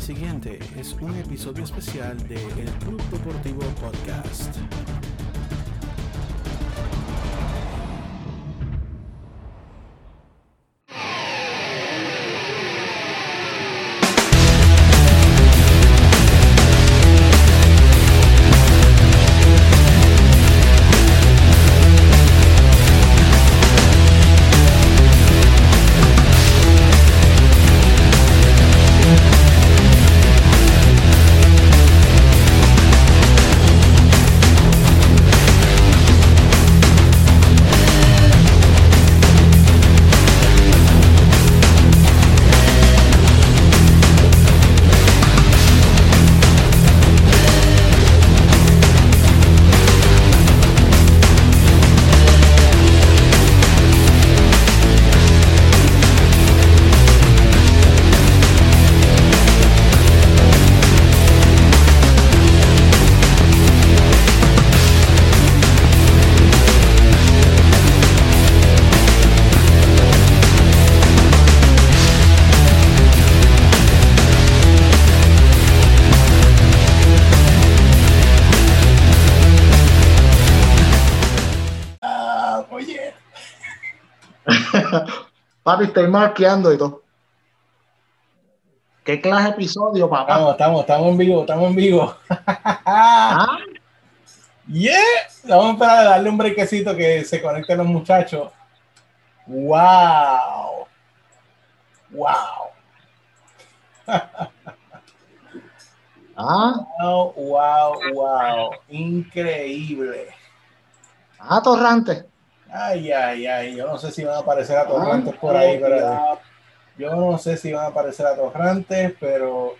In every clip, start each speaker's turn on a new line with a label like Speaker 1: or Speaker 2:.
Speaker 1: Siguiente es un episodio especial de El Club Deportivo Podcast.
Speaker 2: Papi, estoy marqueando y todo. ¿Qué clase de episodio, papá?
Speaker 3: Estamos, estamos, estamos en vivo, estamos en vivo.
Speaker 2: ¿Ah?
Speaker 3: Yeah. Vamos a esperar a darle un brequecito que se conecten los muchachos. Wow. Wow.
Speaker 2: ¿Ah?
Speaker 3: Wow, wow, wow. Increíble.
Speaker 2: ¿Ah, Torrante?
Speaker 3: Ay, ay, ay. Yo no sé si van a aparecer atorrantes por ahí, pero yo no sé si van a aparecer atorrantes, pero.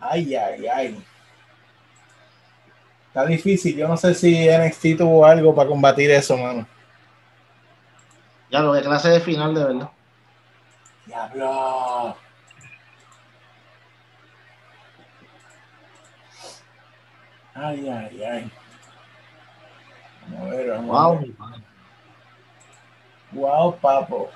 Speaker 3: Ay, ay, ay. Está difícil. Yo no sé si NXT tuvo algo para combatir eso, mano.
Speaker 2: Ya lo de clase de final, de verdad.
Speaker 3: Diablo. Ay, ay, ay. A ver,
Speaker 2: Wow.
Speaker 3: ver. Wow, papo.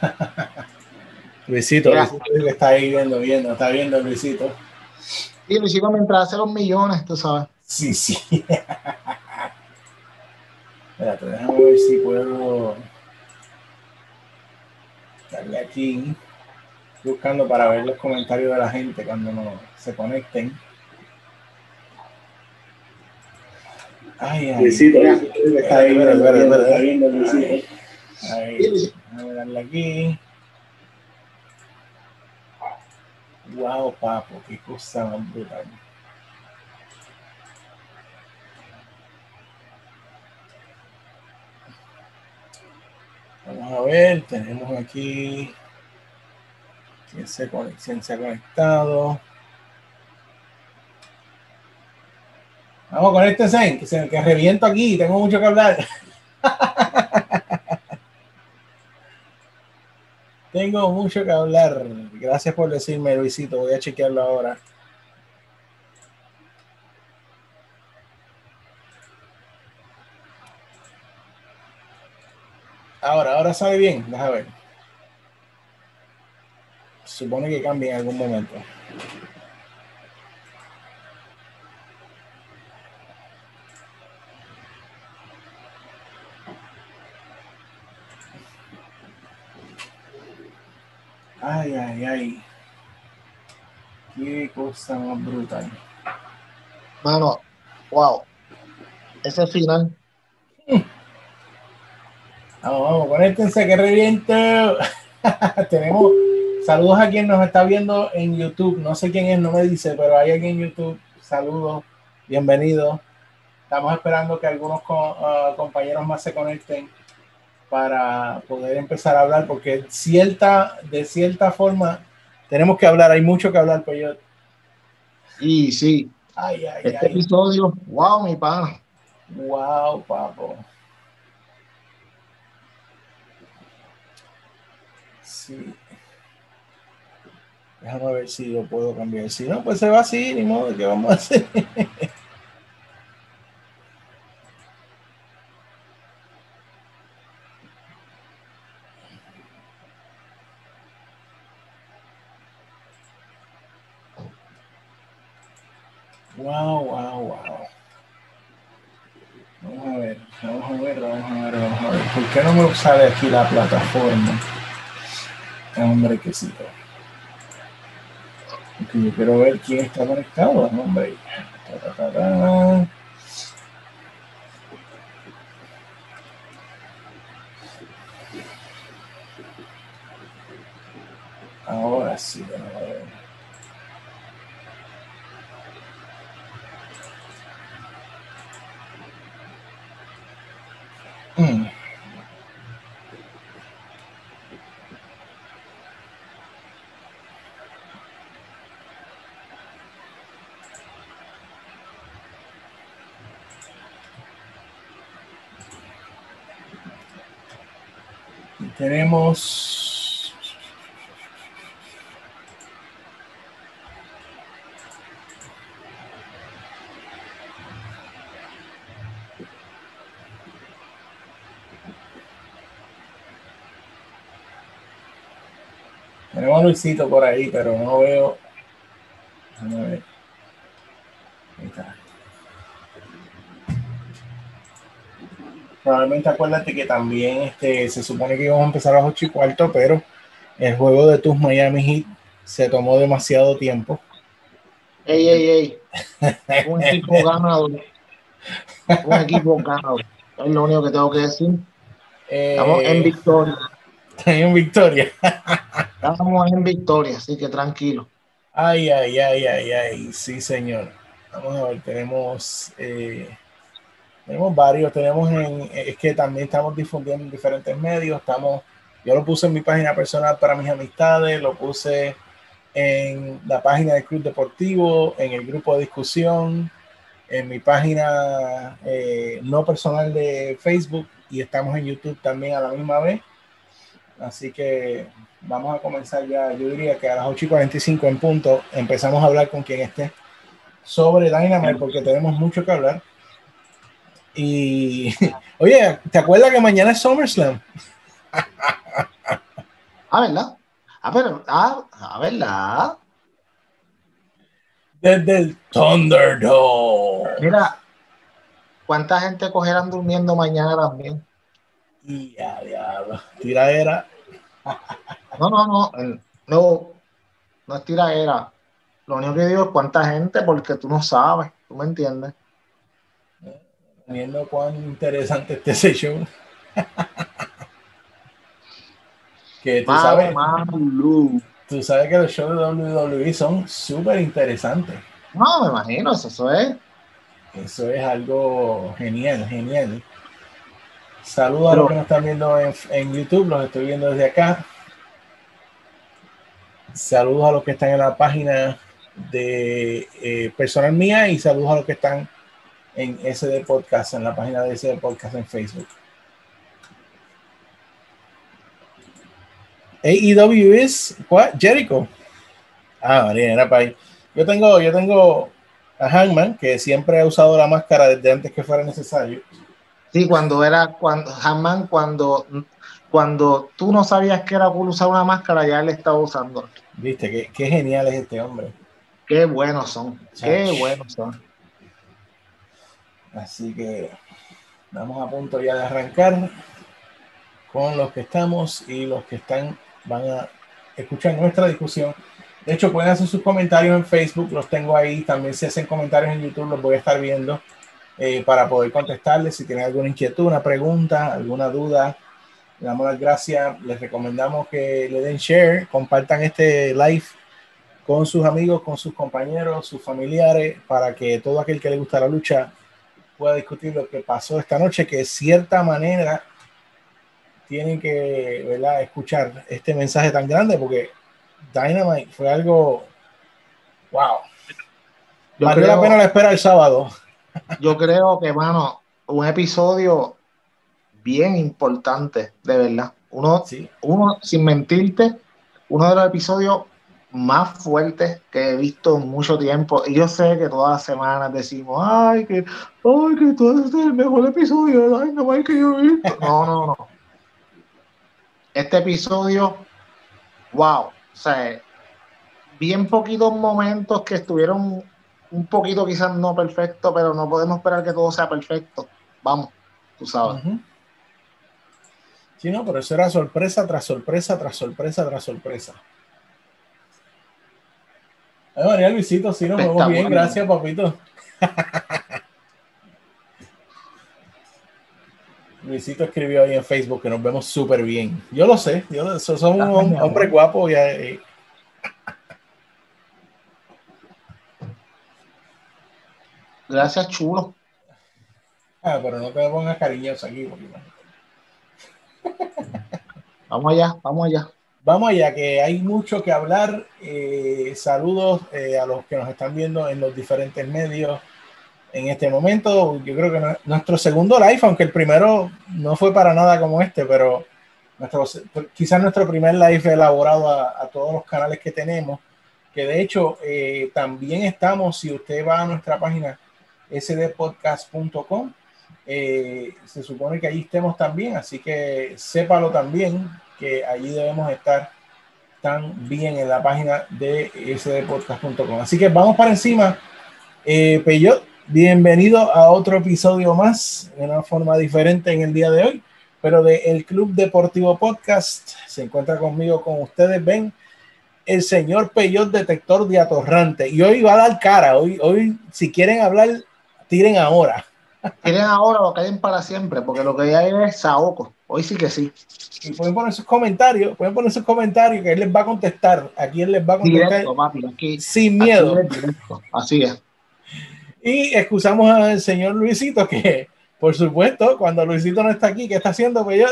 Speaker 3: Luisito. Luisito que está ahí viendo, viendo, está viendo Luisito.
Speaker 2: Y lo hicimos mientras hace los millones, tú sabes.
Speaker 3: Sí, sí. Espérate, déjame ver si puedo darle aquí. Buscando para ver los comentarios de la gente cuando no se conecten. Ay, ay.
Speaker 4: Luisito, está ahí,
Speaker 3: Espera, espera, espera. déjame darle aquí. Wow, papo, qué cosa más brutal. Vamos a ver, tenemos aquí quién se, se ha conectado. Vamos, conéctense, que, se, que reviento aquí, tengo mucho que hablar. Tengo mucho que hablar. Gracias por decirme, Luisito. Voy a chequearlo ahora. Ahora, ahora sale bien. Déjame ver. Supone que cambie en algún momento. Ay, ay, ay. Qué cosa más brutal.
Speaker 2: Mano, wow. Ese final.
Speaker 3: Vamos, vamos, conéctense que reviento. Tenemos saludos a quien nos está viendo en YouTube. No sé quién es, no me dice, pero hay alguien en YouTube. Saludos, bienvenidos. Estamos esperando que algunos co- ah, compañeros más se conecten para poder empezar a hablar, porque cierta, de cierta forma tenemos que hablar. Hay mucho que hablar, pero yo.
Speaker 2: Y sí,
Speaker 3: Ay, ay,
Speaker 2: este
Speaker 3: ay.
Speaker 2: episodio, wow, mi pana.
Speaker 3: Wow, papo. Sí. Déjame ver si lo puedo cambiar. Si no, pues se va así, ni modo, ¿qué vamos a hacer? Wow, wow, wow. Vamos a ver, vamos a ver, vamos a ver, vamos a ver. ¿Por qué no me sale aquí la plataforma? Hombre, que sí. Porque yo quiero ver quién está conectado, hombre. Ta, ta, ta, ta. Ahora sí, vamos a ver. Mm. Tenemos Tenemos a Luisito por ahí, pero no veo. Déjame ver. Ahí está. Probablemente acuérdate que también este, se supone que íbamos a empezar a las 8 y cuarto, pero el juego de tus Miami Heat se tomó demasiado tiempo.
Speaker 2: Ey, ey, ey. Un equipo ganador. Un equipo ganador. Es lo único que tengo que decir. Estamos en
Speaker 3: Eh,
Speaker 2: victoria.
Speaker 3: en victoria.
Speaker 2: Estamos en victoria, así que tranquilo.
Speaker 3: Ay, ay, ay, ay, ay, sí, señor. Vamos a ver, tenemos, eh, tenemos varios, tenemos en, es que también estamos difundiendo en diferentes medios, estamos, yo lo puse en mi página personal para mis amistades, lo puse en la página del Club Deportivo, en el grupo de discusión, en mi página eh, no personal de Facebook y estamos en YouTube también a la misma vez. Así que vamos a comenzar ya, yo diría que a las 8 y 45 en punto empezamos a hablar con quien esté sobre Dynamite porque tenemos mucho que hablar. Y oye, ¿te acuerdas que mañana es SummerSlam?
Speaker 2: Ah, ¿verdad? Ah, pero, ah, ah, ¿verdad?
Speaker 3: Desde el Thunderdome.
Speaker 2: Mira, ¿cuánta gente cogerán durmiendo mañana también?
Speaker 3: Ya, diablo. Tiradera.
Speaker 2: No, no, no, no, no es tiraera. Lo único que digo es cuánta gente, porque tú no sabes, tú me entiendes.
Speaker 3: Viendo cuán interesante este ese show. que tú sabes, tú sabes que los shows de WWE son súper interesantes.
Speaker 2: No, me imagino, eso, eso es.
Speaker 3: Eso es algo genial, genial. Saludos a los que nos están viendo en, en YouTube, los estoy viendo desde acá. Saludos a los que están en la página de eh, personal mía y saludos a los que están en SD Podcast, en la página de SD Podcast en Facebook. AEW es what? Jericho. Ah, María, era para ahí. Yo tengo, yo tengo a Hangman, que siempre ha usado la máscara desde antes que fuera necesario.
Speaker 2: Sí, cuando era, cuando, Hammond, cuando, cuando tú no sabías que era por usar una máscara, ya él estaba usando.
Speaker 3: Viste, qué, qué genial es este hombre.
Speaker 2: Qué buenos son, qué buenos son.
Speaker 3: Así que estamos a punto ya de arrancar con los que estamos y los que están van a escuchar nuestra discusión. De hecho, pueden hacer sus comentarios en Facebook, los tengo ahí. También si hacen comentarios en YouTube, los voy a estar viendo eh, para poder contestarles. Si tienen alguna inquietud, una pregunta, alguna duda, le damos las gracias. Les recomendamos que le den share, compartan este live con sus amigos, con sus compañeros, sus familiares, para que todo aquel que le gusta la lucha pueda discutir lo que pasó esta noche, que de cierta manera tienen que ¿verdad? escuchar este mensaje tan grande, porque Dynamite fue algo, wow,
Speaker 2: Yo
Speaker 3: valió la pena la espera el sábado.
Speaker 2: yo creo que, mano, un episodio bien importante, de verdad. Uno,
Speaker 3: Sí,
Speaker 2: uno, sin mentirte, uno de los episodios más fuertes que he visto en mucho tiempo. Y yo sé que todas las semanas decimos, ay, que, ay, que todo este es el mejor episodio de Dynamite que yo he visto. No, no, no. Este episodio, wow. O sea, bien poquitos momentos que estuvieron un poquito quizás no perfecto, pero no podemos esperar que todo sea perfecto. Vamos, tú sabes.
Speaker 3: Sí, no, pero eso era sorpresa tras sorpresa, tras sorpresa, tras sorpresa. Ay, María Luisito, sí nos vemos bien, gracias, papito. Luisito escribió ahí en Facebook que nos vemos súper bien. Yo lo sé, yo somos un hombre guapo y, eh,
Speaker 2: Gracias, chulo.
Speaker 3: Ah, pero no te pongas cariñoso aquí.
Speaker 2: vamos allá, vamos allá.
Speaker 3: Vamos allá, que hay mucho que hablar. Eh, saludos eh, a los que nos están viendo en los diferentes medios en este momento. Yo creo que nuestro segundo live, aunque el primero no fue para nada como este, pero nuestro, quizás nuestro primer live elaborado a, todos los canales que tenemos, que de hecho eh, también estamos, si usted va a nuestra página sdpodcast.com. Eh, se supone que allí estemos también, así que sépalo también que allí debemos estar tan bien en la página de sdpodcast.com. Así que vamos para encima. Eh, bienvenido a otro episodio más, de una forma diferente en el día de hoy, pero de el Club Deportivo Podcast. Se encuentra conmigo, con ustedes, ven el señor Peyot, detector de atorrante. Y hoy va a dar cara. Hoy, hoy si quieren hablar tiren ahora.
Speaker 2: Tiren ahora o caen para siempre, porque lo que hay es Saoco. Hoy sí que sí.
Speaker 3: Y pueden poner sus comentarios, pueden poner sus comentarios que él les va a contestar. Aquí él les va a contestar sin miedo.
Speaker 2: Así es.
Speaker 3: Y excusamos al señor Luisito que, por supuesto, cuando Luisito no está aquí, ¿qué está haciendo? Pues yo,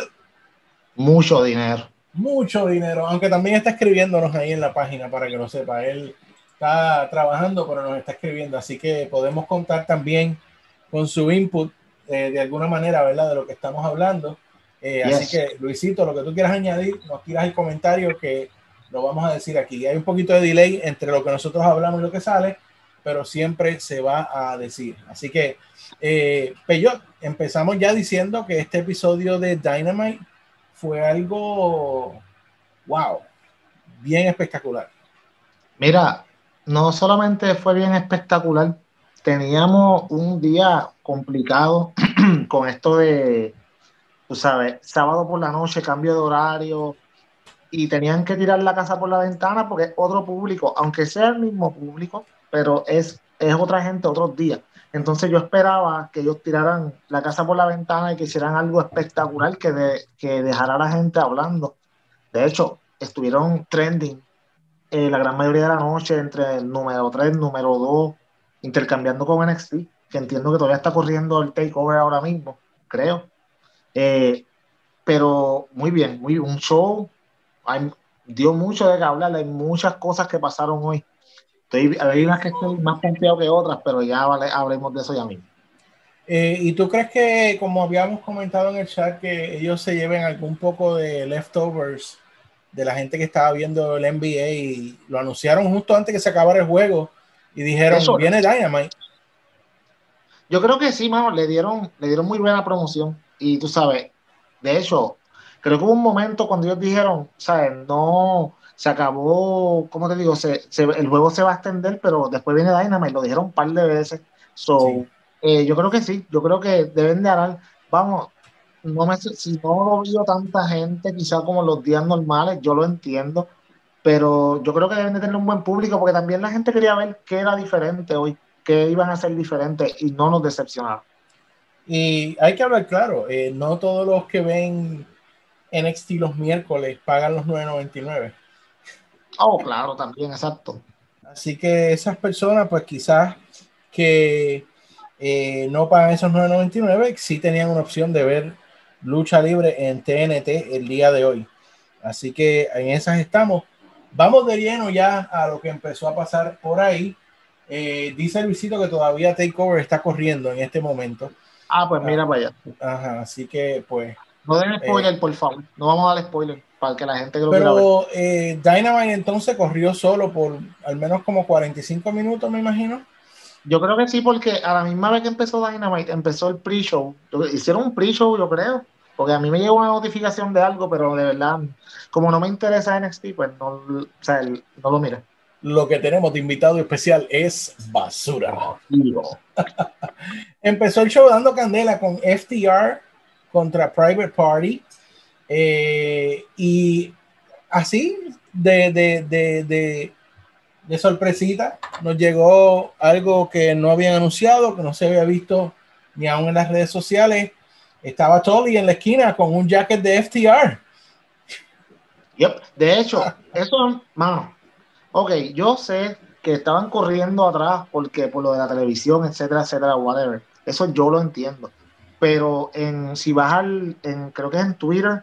Speaker 2: Mucho dinero.
Speaker 3: Mucho dinero, aunque también está escribiéndonos ahí en la página para que lo sepa. Él está trabajando, pero nos está escribiendo, así que podemos contar también con su input eh, de alguna manera, ¿verdad? De lo que estamos hablando. Eh, así que, Luisito, lo que tú quieras añadir, nos tiras el comentario que lo vamos a decir aquí. Hay un poquito de delay entre lo que nosotros hablamos y lo que sale, pero siempre se va a decir. Así que, eh, Peyot, empezamos ya diciendo que este episodio de Dynamite fue algo, wow, bien espectacular.
Speaker 2: Mira, no solamente fue bien espectacular, teníamos un día complicado con esto de, tú sabes, sábado por la noche, cambio de horario, y tenían que tirar la casa por la ventana porque es otro público, aunque sea el mismo público, pero es, es otra gente otros días. Entonces yo esperaba que ellos tiraran la casa por la ventana y que hicieran algo espectacular que, que dejara a la gente hablando. De hecho, estuvieron trending eh, la gran mayoría de la noche entre el número 3, número 2, intercambiando con NXT, que entiendo que todavía está corriendo el takeover ahora mismo, creo. Eh, pero muy bien, muy un show, hay, dio mucho de qué hablar, hay muchas cosas que pasaron hoy. Estoy, hay unas que estoy más confiado que otras, pero ya vale, hablemos de eso ya mismo.
Speaker 3: Eh, ¿Y tú crees que, como habíamos comentado en el chat, que ellos se lleven algún poco de leftovers de la gente que estaba viendo el NBA y lo anunciaron justo antes que se acabara el juego y dijeron, viene Dynamite.
Speaker 2: Yo creo que sí, mano, le dieron, le dieron muy buena promoción y tú sabes, de hecho, creo que hubo un momento cuando ellos dijeron, sabes, no, se acabó, ¿cómo te digo? Se, el juego se va a extender, pero después viene Dynamite, lo dijeron un par de veces. So, eh, yo creo que sí, yo creo que deben de hablar, vamos, no me, si no lo vio tanta gente, quizá como los días normales, yo lo entiendo, pero yo creo que deben de tener un buen público porque también la gente quería ver qué era diferente hoy, qué iban a ser diferente y no nos decepcionaron.
Speaker 3: Y hay que hablar claro, eh, no todos los que ven NXT los miércoles pagan los 9.99.
Speaker 2: Oh, claro, también, exacto.
Speaker 3: Así que esas personas, pues quizás que eh, no pagan esos 9.99, sí tenían una opción de ver lucha libre en TNT el día de hoy. Así que en esas estamos. Vamos de lleno ya a lo que empezó a pasar por ahí. Eh, dice el visito que todavía Takeover está corriendo en este momento.
Speaker 2: Ah, pues mira para allá.
Speaker 3: Ajá, así que pues.
Speaker 2: No den spoiler, eh, por favor. No vamos a dar spoiler para que la gente
Speaker 3: que lo Pero eh, Dynamite entonces corrió solo por al menos como 45 minutos, me imagino.
Speaker 2: Yo creo que sí, porque a la misma vez que empezó Dynamite, empezó el pre-show. Hicieron un pre-show, yo creo. Porque a mí me llegó una notificación de algo, pero de verdad, como no me interesa NXT, pues no, o sea, no lo mire.
Speaker 3: Lo que tenemos de invitado especial es basura. Empezó el show dando candela con FTR contra Private Party. Eh, y así, de, de, de, de, sorpresita, nos llegó algo que no habían anunciado, que no se había visto ni aún en las redes sociales. Estaba Tolly en la esquina con un jacket de FTR.
Speaker 2: Yep. De hecho, eso, mano, ok, yo sé que estaban corriendo atrás porque por lo de la televisión, etcétera, etcétera, whatever. Eso yo lo entiendo. Pero en, si vas al, en, creo que es en Twitter,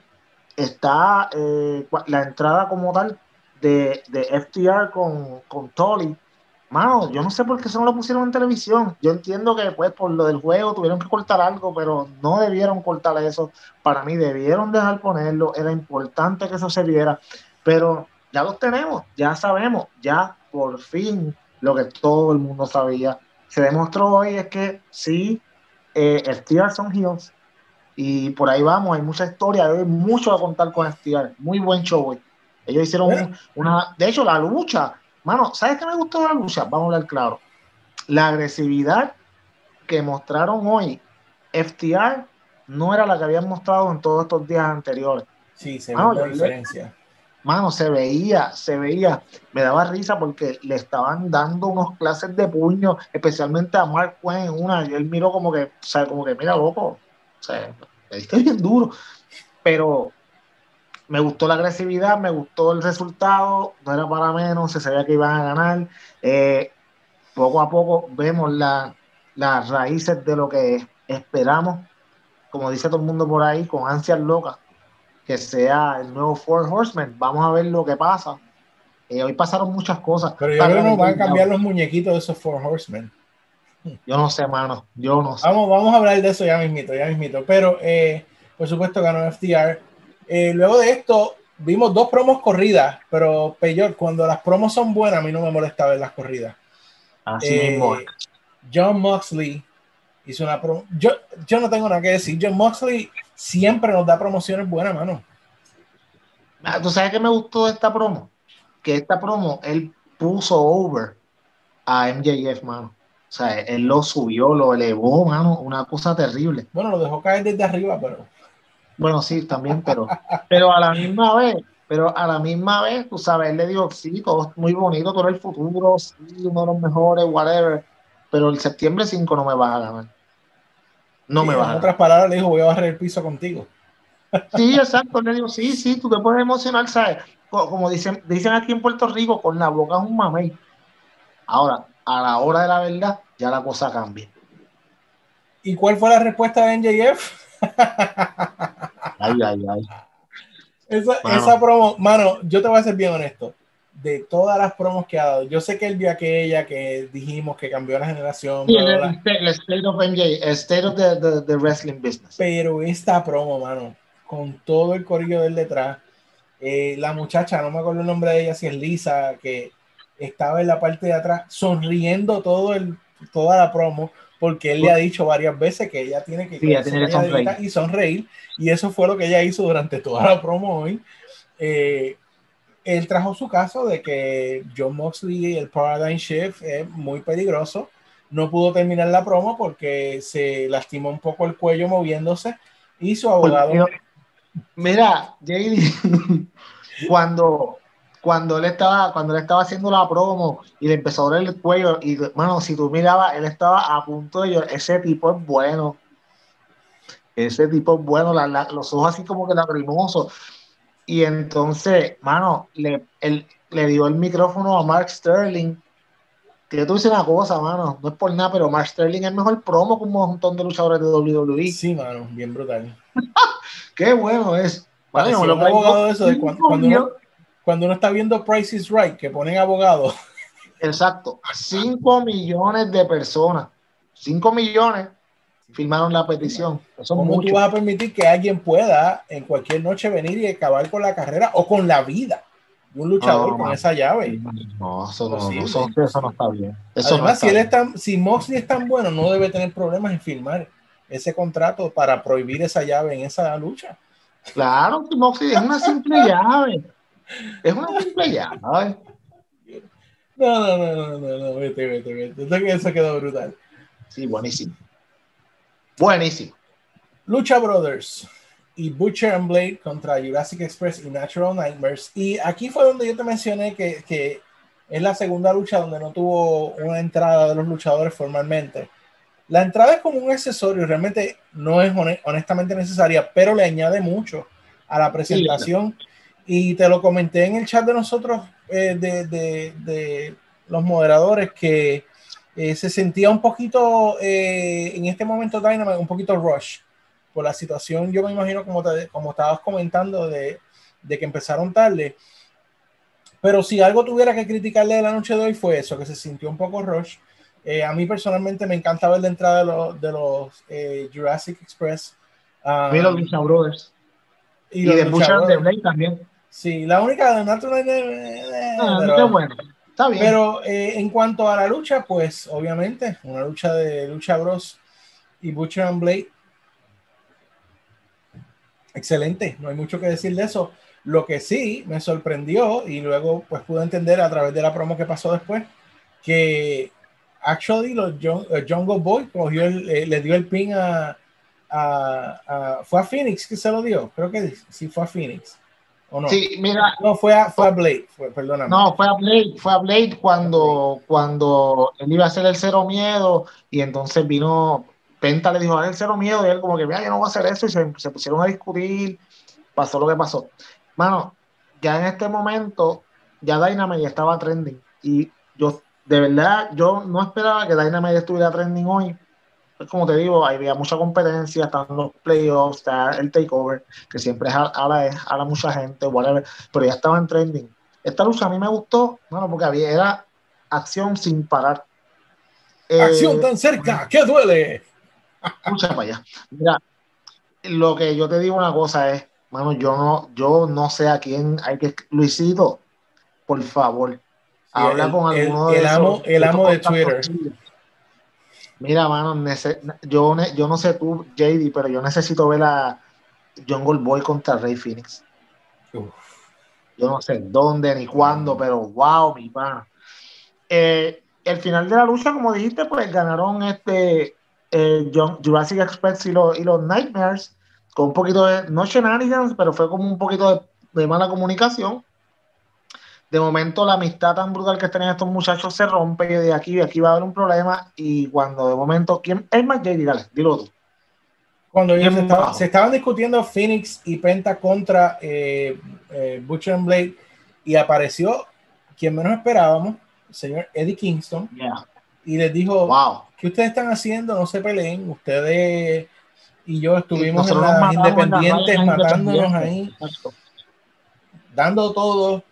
Speaker 2: está eh, la entrada como tal de, de FTR con, con Tolly. Mano, yo no sé por qué eso lo pusieron en televisión. Yo entiendo que pues por lo del juego tuvieron que cortar algo, pero no debieron cortar eso. Para mí debieron dejar ponerlo. Era importante que eso se viera. Pero ya los tenemos, ya sabemos, ya por fin lo que todo el mundo sabía. Se demostró hoy es que sí, eh, son heels. Y por ahí vamos, hay mucha historia, hay mucho a contar con FTR. Muy buen show hoy. Ellos hicieron
Speaker 3: ¿Eh?
Speaker 2: una. De hecho, la lucha, mano, ¿sabes qué me gustó de la lucha? Vamos a hablar claro. La agresividad que mostraron hoy FTR no era la que habían mostrado en todos estos días anteriores.
Speaker 3: Sí, se ve la diferencia.
Speaker 2: Mano, se veía, se veía. Me daba risa porque le estaban dando unos clases de puño, especialmente a Mark en una. Y él miró como que, o sea, como que, mira, loco, o sea, bien duro. Pero me gustó la agresividad, me gustó el resultado, no era para menos, se sabía que iban a ganar. Eh, poco a poco vemos la- las raíces de lo que esperamos, como dice todo el mundo por ahí, con ansias locas, que sea el nuevo Four Horsemen. Vamos a ver lo que pasa. Eh, hoy pasaron muchas cosas.
Speaker 3: Pero yo creo que nos van a cambiar los muñequitos de esos Four Horsemen.
Speaker 2: Yo no sé, mano. Yo no sé.
Speaker 3: Vamos, vamos a hablar de eso ya mismito, ya mismito. Pero, eh, por supuesto, ganó FTR. Eh, luego de esto, vimos dos promos corridas, pero peor, cuando las promos son buenas, a mí no me molesta ver las corridas.
Speaker 2: Así
Speaker 3: Eh,
Speaker 2: mismo.
Speaker 3: John Moxley hizo una promo. Yo, yo no tengo nada que decir. John Moxley siempre nos da promociones buenas, mano.
Speaker 2: Ah, ¿Tú sabes qué me gustó de esta promo? Que esta promo él puso over a MJF, mano. O sea, él lo subió, lo elevó, mano. Una cosa terrible.
Speaker 3: Bueno, lo dejó caer desde arriba, pero
Speaker 2: Bueno, sí, también, pero, pero a la misma vez, pero a la misma vez, tú sabes, él le dijo, sí, todo es muy bonito, eres el futuro, sí, uno de los mejores, whatever, pero el septiembre 5 no me vas a ganar. No me
Speaker 3: en
Speaker 2: vas a ganar.
Speaker 3: otras palabras le dijo, voy a barrer el piso contigo.
Speaker 2: Sí, exacto, le digo, sí, sí, tú te puedes emocionar, ¿sabes? Co- Como dicen, dicen aquí en Puerto Rico, con la boca es un mamey. Ahora, a la hora de la verdad, ya la cosa cambia.
Speaker 3: ¿Y cuál fue la respuesta de NJF?
Speaker 2: Ay, ay, ay.
Speaker 3: Esa,
Speaker 2: Mano.
Speaker 3: esa promo, mano, yo te voy a ser bien honesto. De todas las promos que ha dado, yo sé que él vio aquella que dijimos que cambió la generación,
Speaker 2: Sí,
Speaker 3: bla,
Speaker 2: el,
Speaker 3: bla, bla,
Speaker 2: el- el state of MJ, el state of the, the- the wrestling business.
Speaker 3: pero esta promo, mano, con todo el corillo del detrás, eh, la muchacha, no me acuerdo el nombre de ella, si es Lisa, que estaba en la parte de atrás sonriendo todo el, toda la promo, porque él le ha dicho varias veces que ella tiene que,
Speaker 2: Sí, tiene que sonreír.
Speaker 3: y sonreír, y eso fue lo que ella hizo durante toda la promo hoy. Eh, él trajo su caso de que John Moxley y el Paradigm Shift es muy peligroso. No pudo terminar la promo porque se lastimó un poco el cuello moviéndose y su abogado.
Speaker 2: Mira, JD, cuando, cuando él estaba, cuando él estaba haciendo la promo y le empezó a doler el cuello, y mano, si tú mirabas, él estaba a punto de llorar. Ese tipo es bueno. Ese tipo es bueno, la- la- los ojos así como que lagrimosos. Y entonces, mano, le, él, le dio el micrófono a Mark Sterling. Que yo te decir una cosa, mano, no es por nada, pero Mark Sterling es mejor promo que un montón de luchadores de WWE.
Speaker 3: Sí, mano, bien brutal.
Speaker 2: Qué bueno es.
Speaker 3: Parecía
Speaker 2: Bueno,
Speaker 3: un abogado de eso, de cuando, cuando uno,
Speaker 2: Cinco
Speaker 3: cuando uno está viendo Price is Right, que ponen abogado.
Speaker 2: Exacto. 5 millones de personas. 5 millones firmaron la petición.
Speaker 3: ¿Cómo tú vas a permitir que alguien pueda en cualquier noche venir y acabar con la carrera o con la vida de un luchador
Speaker 2: No,
Speaker 3: con
Speaker 2: man.
Speaker 3: esa llave?
Speaker 2: No, eso no, eso, eso no está bien. Eso no
Speaker 3: Además,
Speaker 2: está
Speaker 3: si, él es tan, si Moxley es tan bueno, no debe tener problemas en firmar ese contrato para prohibir esa llave en esa lucha.
Speaker 2: Claro, que Moxley es una simple llave. Es una simple llave.
Speaker 3: No, no, no, no, no, no, vete, vete, vete. Eso quedó brutal.
Speaker 2: Sí, buenísimo. Buenísimo.
Speaker 3: Lucha Brothers y Butcher and Blade contra Jurassic Express y Natural Nightmares. Y aquí fue donde yo te mencioné que, que es la segunda lucha donde no tuvo una entrada de los luchadores formalmente. La entrada es como un accesorio, realmente no es honestamente necesaria, pero le añade mucho a la presentación. Y te lo comenté en el chat de nosotros, eh, de, de, de, los moderadores, que eh, se sentía un poquito, eh, en este momento Dynamite, un poquito rush por la situación, yo me imagino como, te, como estabas comentando, de, de, que empezaron tarde. Pero si algo tuviera que criticarle de la noche de hoy fue eso, que se sintió un poco rush. Eh, a mí personalmente me encanta ver la entrada de los, de los eh, Jurassic Express.
Speaker 2: Um, y los Lucha Brothers. Y, y de Butcher de Blade también.
Speaker 3: Sí, la única de Natural
Speaker 2: ah, pero, bueno.
Speaker 3: Pero eh, en cuanto a la lucha, pues obviamente una lucha de Lucha Bros y Butcher and Blade excelente, no hay mucho que decir de eso. Lo que sí me sorprendió y luego pues pude entender a través de la promo que pasó después que actually los eh, Jungle Boy cogió eh, le dio el pin a, a, fue a Phoenix que se lo dio, creo que sí fue a Phoenix. ¿O no?
Speaker 2: Sí, mira.
Speaker 3: No, fue a, fue a Blade, fue, perdóname.
Speaker 2: No, fue a Blade, fue a Blade cuando, cuando él iba a hacer el cero miedo y entonces vino, Penta le dijo, él cero miedo, y él como que, mira, yo no voy a hacer eso, y se, se, pusieron a discutir, pasó lo que pasó. Mano, ya en este momento, ya Dynamite estaba trending, y yo, de verdad, yo no esperaba que Dynamite estuviera trending hoy, como te digo, había mucha competencia, están los playoffs, está el takeover, que siempre es a, la mucha gente, whatever, pero ya estaba en trending. Esta lucha a mí me gustó, bueno, porque había, era acción sin parar.
Speaker 3: Acción tan cerca, que duele.
Speaker 2: Escucha para allá. Mira, lo que yo te digo una cosa es, mano, yo no, yo no sé a quién hay que. Luisito, por favor, habla con alguno
Speaker 3: de el amo, el amo de Twitter.
Speaker 2: Mira, mano, yo, yo no sé tú, JD, pero yo necesito ver a Jungle Boy contra Rey Phoenix. Yo no sé dónde ni cuándo, pero wow, mi pana. Eh, el final de la lucha, como dijiste, pues ganaron este eh, Jurassic Express y, y, los Nightmares, con un poquito de, no shenanigans, pero fue como un poquito de, mala comunicación. De momento la amistad tan brutal que tenían estos muchachos se rompe y de aquí, de aquí va a haber un problema y cuando de momento, ¿quién es más Jay? Dale, dilo tú.
Speaker 3: Cuando se, estaban discutiendo Phoenix y Penta contra eh, eh, Butcher and Blade y apareció quien menos esperábamos, el señor Eddie Kingston, y les dijo,
Speaker 2: wow
Speaker 3: ¿qué ustedes están haciendo? No se peleen, ustedes y yo estuvimos en las independientes matándonos ahí, dando todo.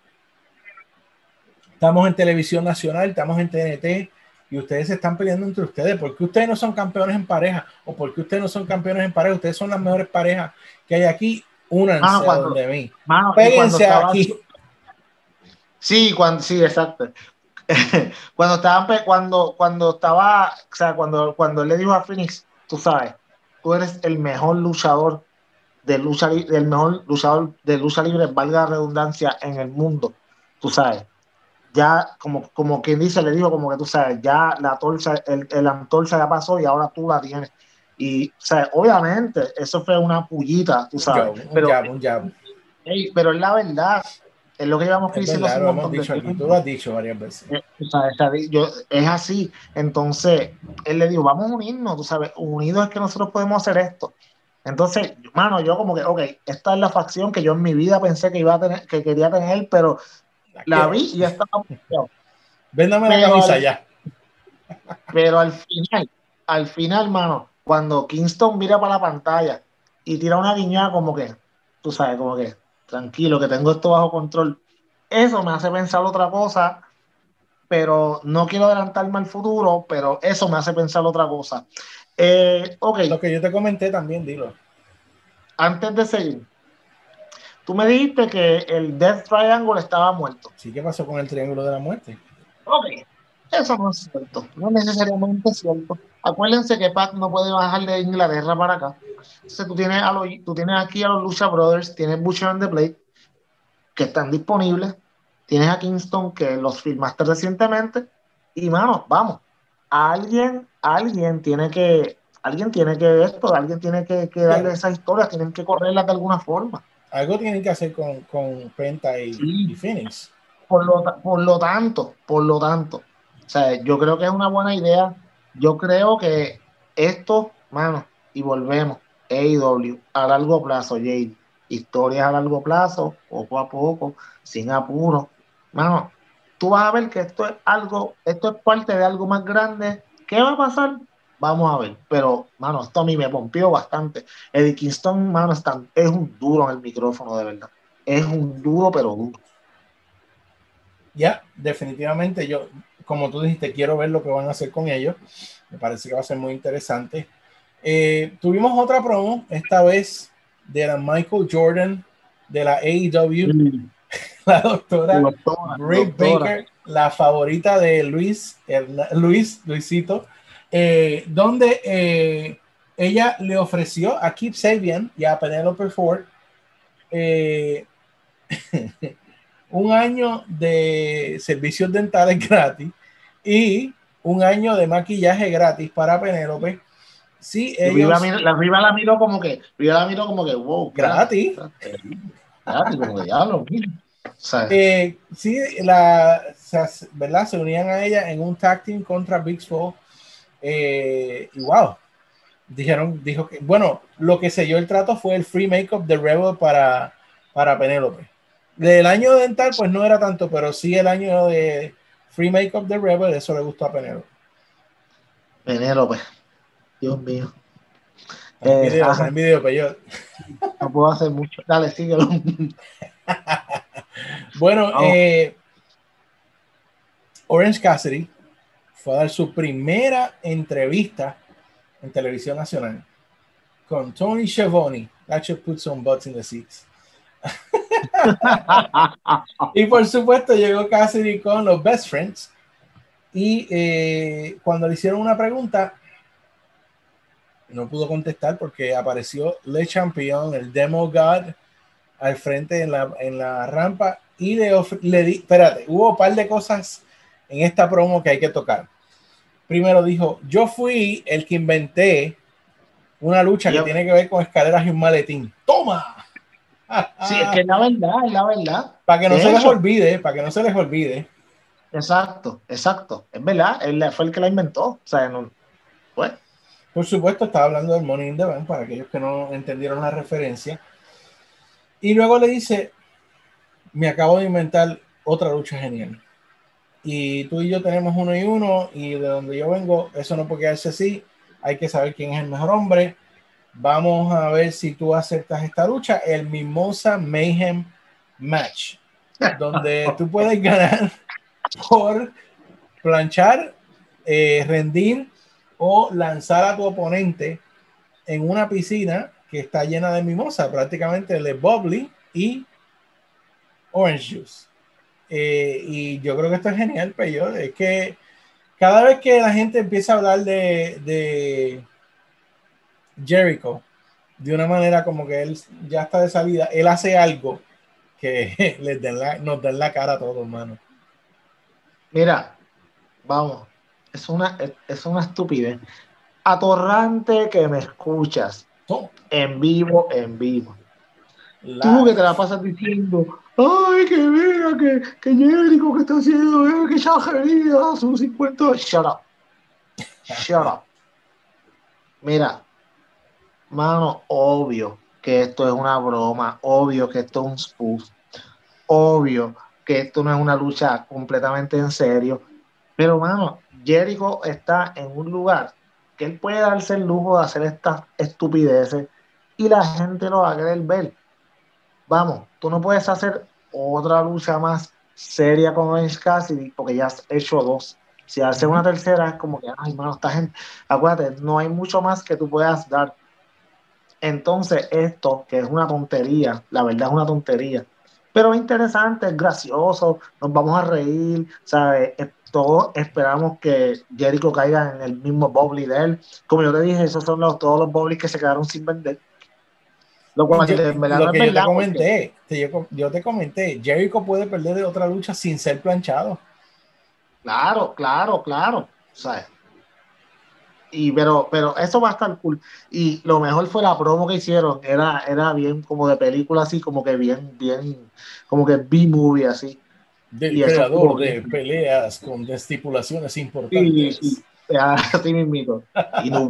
Speaker 3: Estamos en televisión nacional, estamos en TNT y ustedes se están peleando entre ustedes. ¿Por qué ustedes no son campeones en pareja? ¿O por qué ustedes no son campeones en pareja? Ustedes son las mejores parejas que hay aquí. Únanse
Speaker 2: mano,
Speaker 3: de mí. Péguense aquí.
Speaker 2: Sí, cuando, sí, exacto. cuando estaban cuando cuando estaba o sea cuando cuando él le dijo a Phoenix tú sabes tú eres el mejor luchador de lucha el mejor luchador de lucha libre valga la redundancia en el mundo tú sabes ya como como quien dice le dijo como que tú sabes ya la torcha el, el antorcha ya pasó y ahora tú la tienes y o sea, obviamente eso fue una pullita tú sabes
Speaker 3: un
Speaker 2: pero
Speaker 3: jab, un jab.
Speaker 2: pero es la verdad es lo que llevamos diciendo
Speaker 3: un Tú lo has dicho varias veces.
Speaker 2: Eh, es así. Entonces, él le dijo, vamos a unirnos, tú sabes, unidos es que nosotros podemos hacer esto. Entonces, mano, yo como que, ok, esta es la facción que yo en mi vida pensé que iba a tener, que quería tener, pero la vi y ya estaba.
Speaker 3: Véndame la camisa ya.
Speaker 2: Pero al final, al final, mano, cuando Kingston mira para la pantalla y tira una guiñada como que, tú sabes, como que tranquilo, que tengo esto bajo control. Eso me hace pensar otra cosa, pero no quiero adelantarme al futuro, pero eso me hace pensar otra cosa. Eh, ok.
Speaker 3: Lo que yo te comenté también, dilo.
Speaker 2: Antes de seguir, tú me dijiste que el Death Triangle estaba muerto.
Speaker 3: Sí, ¿qué pasó con el Triángulo de la Muerte?
Speaker 2: Ok, eso no es cierto, no necesariamente es cierto. Acuérdense que Pat no puede bajar de Inglaterra para acá. Entonces tú tienes, a tú tienes aquí a los Lucha Brothers, tienes Butcher and the Blade, que están disponibles. tienes a Kingston que los filmaste recientemente y mano, vamos, alguien, alguien tiene que, alguien tiene que esto, alguien tiene que, que darle esa historia, tienen que correrla de alguna forma.
Speaker 3: Algo tienen que hacer con, con Penta y, y Phoenix.
Speaker 2: Por lo, por lo tanto, por lo tanto, o sea, yo creo que es una buena idea. Yo creo que esto, mano, y volvemos, AEW a largo plazo, Jade, historias a largo plazo, poco a poco, sin apuro. Mano, tú vas a ver que esto es algo, esto es parte de algo más grande. ¿Qué va a pasar? Vamos a ver. Pero, mano, esto a mí me pompió bastante. Eddie Kingston, mano, es un duro en el micrófono, de verdad. Es un duro, pero duro.
Speaker 3: Ya, definitivamente yo, como tú dijiste, quiero ver lo que van a hacer con ellos. Me parece que va a ser muy interesante. Eh, tuvimos otra promo, esta vez de la Michael Jordan de la AEW, mm. la doctora, Ray Baker, la favorita de Luis, Luis, Luisito, eh, donde eh, ella le ofreció a Keith Sabian y a Penelope Ford un año de servicios dentales gratis y un año de maquillaje gratis para Penélope. Sí,
Speaker 2: ellos... la, Riva la miró como que, Riva la miró como que, wow,
Speaker 3: gratis.
Speaker 2: Gratis, como ya lo
Speaker 3: eh, sí, la, ¿verdad? Se unían a ella en un tag team contra Big Swole. Eh, y wow, dijeron, dijo que, bueno, lo que selló el trato fue el free makeup de Rebel para, para Penélope. Del año dental, pues no era tanto, pero sí el año de, Free Makeup de Rebel, eso le gustó a Penélope.
Speaker 2: Penélope, Dios mío.
Speaker 3: En video, video, pero
Speaker 2: No puedo hacer mucho. Dale, síguelo.
Speaker 3: bueno, eh, Orange Cassidy fue a dar su primera entrevista en televisión nacional con Tony Schiavone. That should put some butts in the seats. y por supuesto llegó Cassidy con los Best Friends. Y eh, cuando le hicieron una pregunta, no pudo contestar porque apareció Le Champion, el Demo God, al frente en la, en la rampa. Y le, le di, espérate, hubo un par de cosas en esta promo que hay que tocar. Primero dijo, yo fui el que inventé una lucha que tiene que ver con escaleras y un maletín. ¡Toma!
Speaker 2: Sí, es que es la verdad, es la verdad.
Speaker 3: Para que no se les olvide, para que no se les olvide.
Speaker 2: Exacto, exacto. Es verdad, él fue el que la inventó. O sea, no, pues.
Speaker 3: Por supuesto, estaba hablando del Money in the Bank para aquellos que no entendieron la referencia. Y luego le dice, me acabo de inventar otra lucha genial. Y tú y yo tenemos uno y uno, y de donde yo vengo, eso no puede quedarse así. Hay que saber quién es el mejor hombre Vamos a ver si tú aceptas esta lucha, el Mimosa Mayhem Match, donde tú puedes ganar por planchar, eh, rendir o lanzar a tu oponente en una piscina que está llena de mimosa, prácticamente de bubbly y orange juice. Eh, y yo creo que esto es genial, pero es que cada vez que la gente empieza a hablar de Jericho de una manera como que él ya está de salida, él hace algo que les nos da en la cara a todos, hermano.
Speaker 2: Mira, vamos, es una, es una estupidez. Atorrante que me escuchas en vivo, en vivo. Tú que te la pasas diciendo, ay, que mira, que, que Jericho que está haciendo, eh, que chajería, sus 50. Shut up. Shut up. Mira, Mano, obvio que esto es una broma, obvio que esto es un spoof, obvio que esto no es una lucha completamente en serio. Pero, mano, Jericho está en un lugar que él puede darse el lujo de hacer estas estupideces y la gente lo va a querer ver. Vamos, tú no puedes hacer otra lucha más seria con Orange Cassidy porque ya has hecho dos. Si haces una tercera es como que, ay, mano, esta gente, acuérdate, no hay mucho más que tú puedas dar. Entonces, esto, que es una tontería, la verdad es una tontería, pero es interesante, es gracioso, nos vamos a reír, ¿sabes? Todos esperamos que Jericho caiga en el mismo Bobby de él. Como yo te dije, esos son los, todos los Bobby que se quedaron sin vender. Lo cual
Speaker 3: Yo,
Speaker 2: verdad
Speaker 3: lo
Speaker 2: no
Speaker 3: que
Speaker 2: es
Speaker 3: yo te
Speaker 2: verdad, porque-
Speaker 3: comenté, te- yo, yo te comenté, Jericho puede perder de otra lucha sin ser planchado.
Speaker 2: Claro, claro, claro. ¿sabes? Y pero, pero eso va a estar cool. Y lo mejor fue la promo que hicieron. Era, era bien como de película, así, como que bien, bien, como que B-movie así.
Speaker 3: Del
Speaker 2: Y
Speaker 3: creador de
Speaker 2: bien.
Speaker 3: peleas con estipulaciones
Speaker 2: Sí,
Speaker 3: importantes.
Speaker 2: sí. Así mismito. Y no.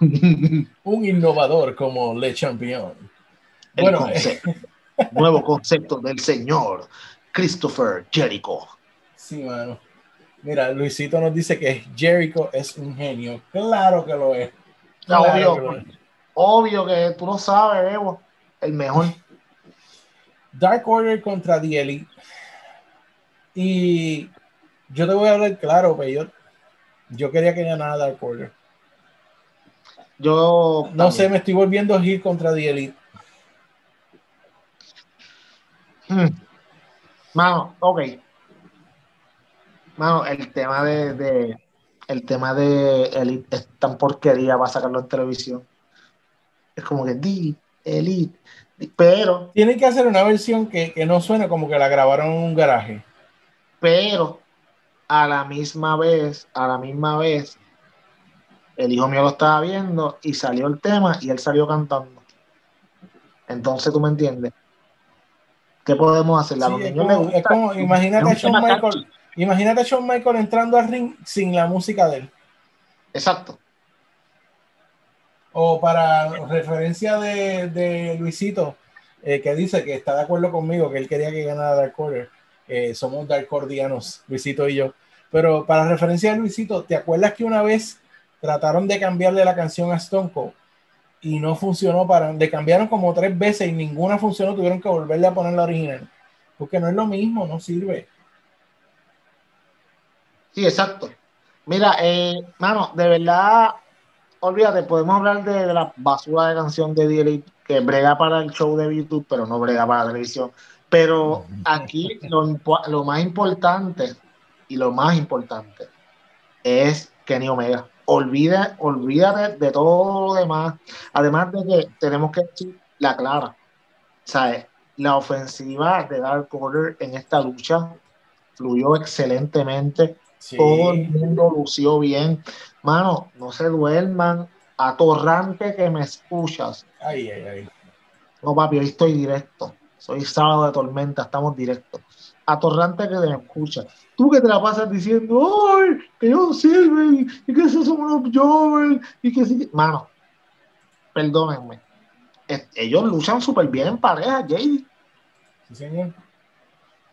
Speaker 3: Un innovador como Le Champion.
Speaker 2: El
Speaker 3: Bueno,
Speaker 2: concepto. Nuevo concepto del señor Christopher Jericho.
Speaker 3: Sí, mano. Mira, Luisito nos dice que Jericho es un genio. Claro que lo es. Claro
Speaker 2: Obvio.
Speaker 3: que lo es.
Speaker 2: Obvio que tú lo sabes, Evo. El mejor.
Speaker 3: Dark Order contra Elite. Y yo te voy a hablar claro, pero yo, yo quería que ganara Dark Order.
Speaker 2: Yo
Speaker 3: No sé, me estoy volviendo a ir contra The Elite.
Speaker 2: Hmm. Mano, ok. Mano, el tema de, de- el tema de Elite es tan porquería para sacarlo en televisión. Es como que di, Elite, pero,
Speaker 3: Tienen que hacer una versión que, que no suene como que la grabaron en un garaje.
Speaker 2: pero a la misma vez, a la misma vez, el hijo mío lo estaba viendo y salió el tema y él salió cantando. Entonces, ¿tú me entiendes? ¿Qué podemos hacer?
Speaker 3: Sí, es como-
Speaker 2: les gusta.
Speaker 3: es como- imagínate
Speaker 2: Es
Speaker 3: Shawn Michael. Imagínate a Shawn Michael entrando al ring sin la música de él.
Speaker 2: Exacto.
Speaker 3: O para referencia de, de Luisito, eh, que dice que está de acuerdo conmigo, que él quería que ganara Dark Order. Eh, somos Dark Ordianos, Luisito y yo. Pero para referencia de Luisito, ¿te acuerdas que una vez trataron de cambiarle la canción a Stone Cold y no funcionó para, le cambiaron como tres veces y ninguna funcionó, tuvieron que volverle a poner la original? Porque no es lo mismo, no sirve.
Speaker 2: Sí, exacto. Mira, eh, mano, de verdad, olvídate, podemos hablar de, de la basura de canción de D.L. que brega para el show de YouTube, pero no brega para la televisión. Pero aquí lo, lo más importante y lo más importante es Kenny Omega. Olvida, olvídate de todo lo demás. Además de que tenemos que decir la clara. ¿Sabes? La ofensiva de Dark Order en esta lucha fluyó excelentemente
Speaker 3: Sí.
Speaker 2: todo el mundo lució bien. Mano, no se duerman. Atorrante que me escuchas.
Speaker 3: Ay, ay, ay.
Speaker 2: No, papi, hoy estoy directo. Soy sábado de tormenta, estamos directos. Atorrante que me escuchas. Tú que te la pasas diciendo, ¡ay! Que yo sirve y que esos son unos jovers y que sí. Mano, perdónenme. Ellos luchan súper bien en pareja, Jay.
Speaker 3: Sí, señor.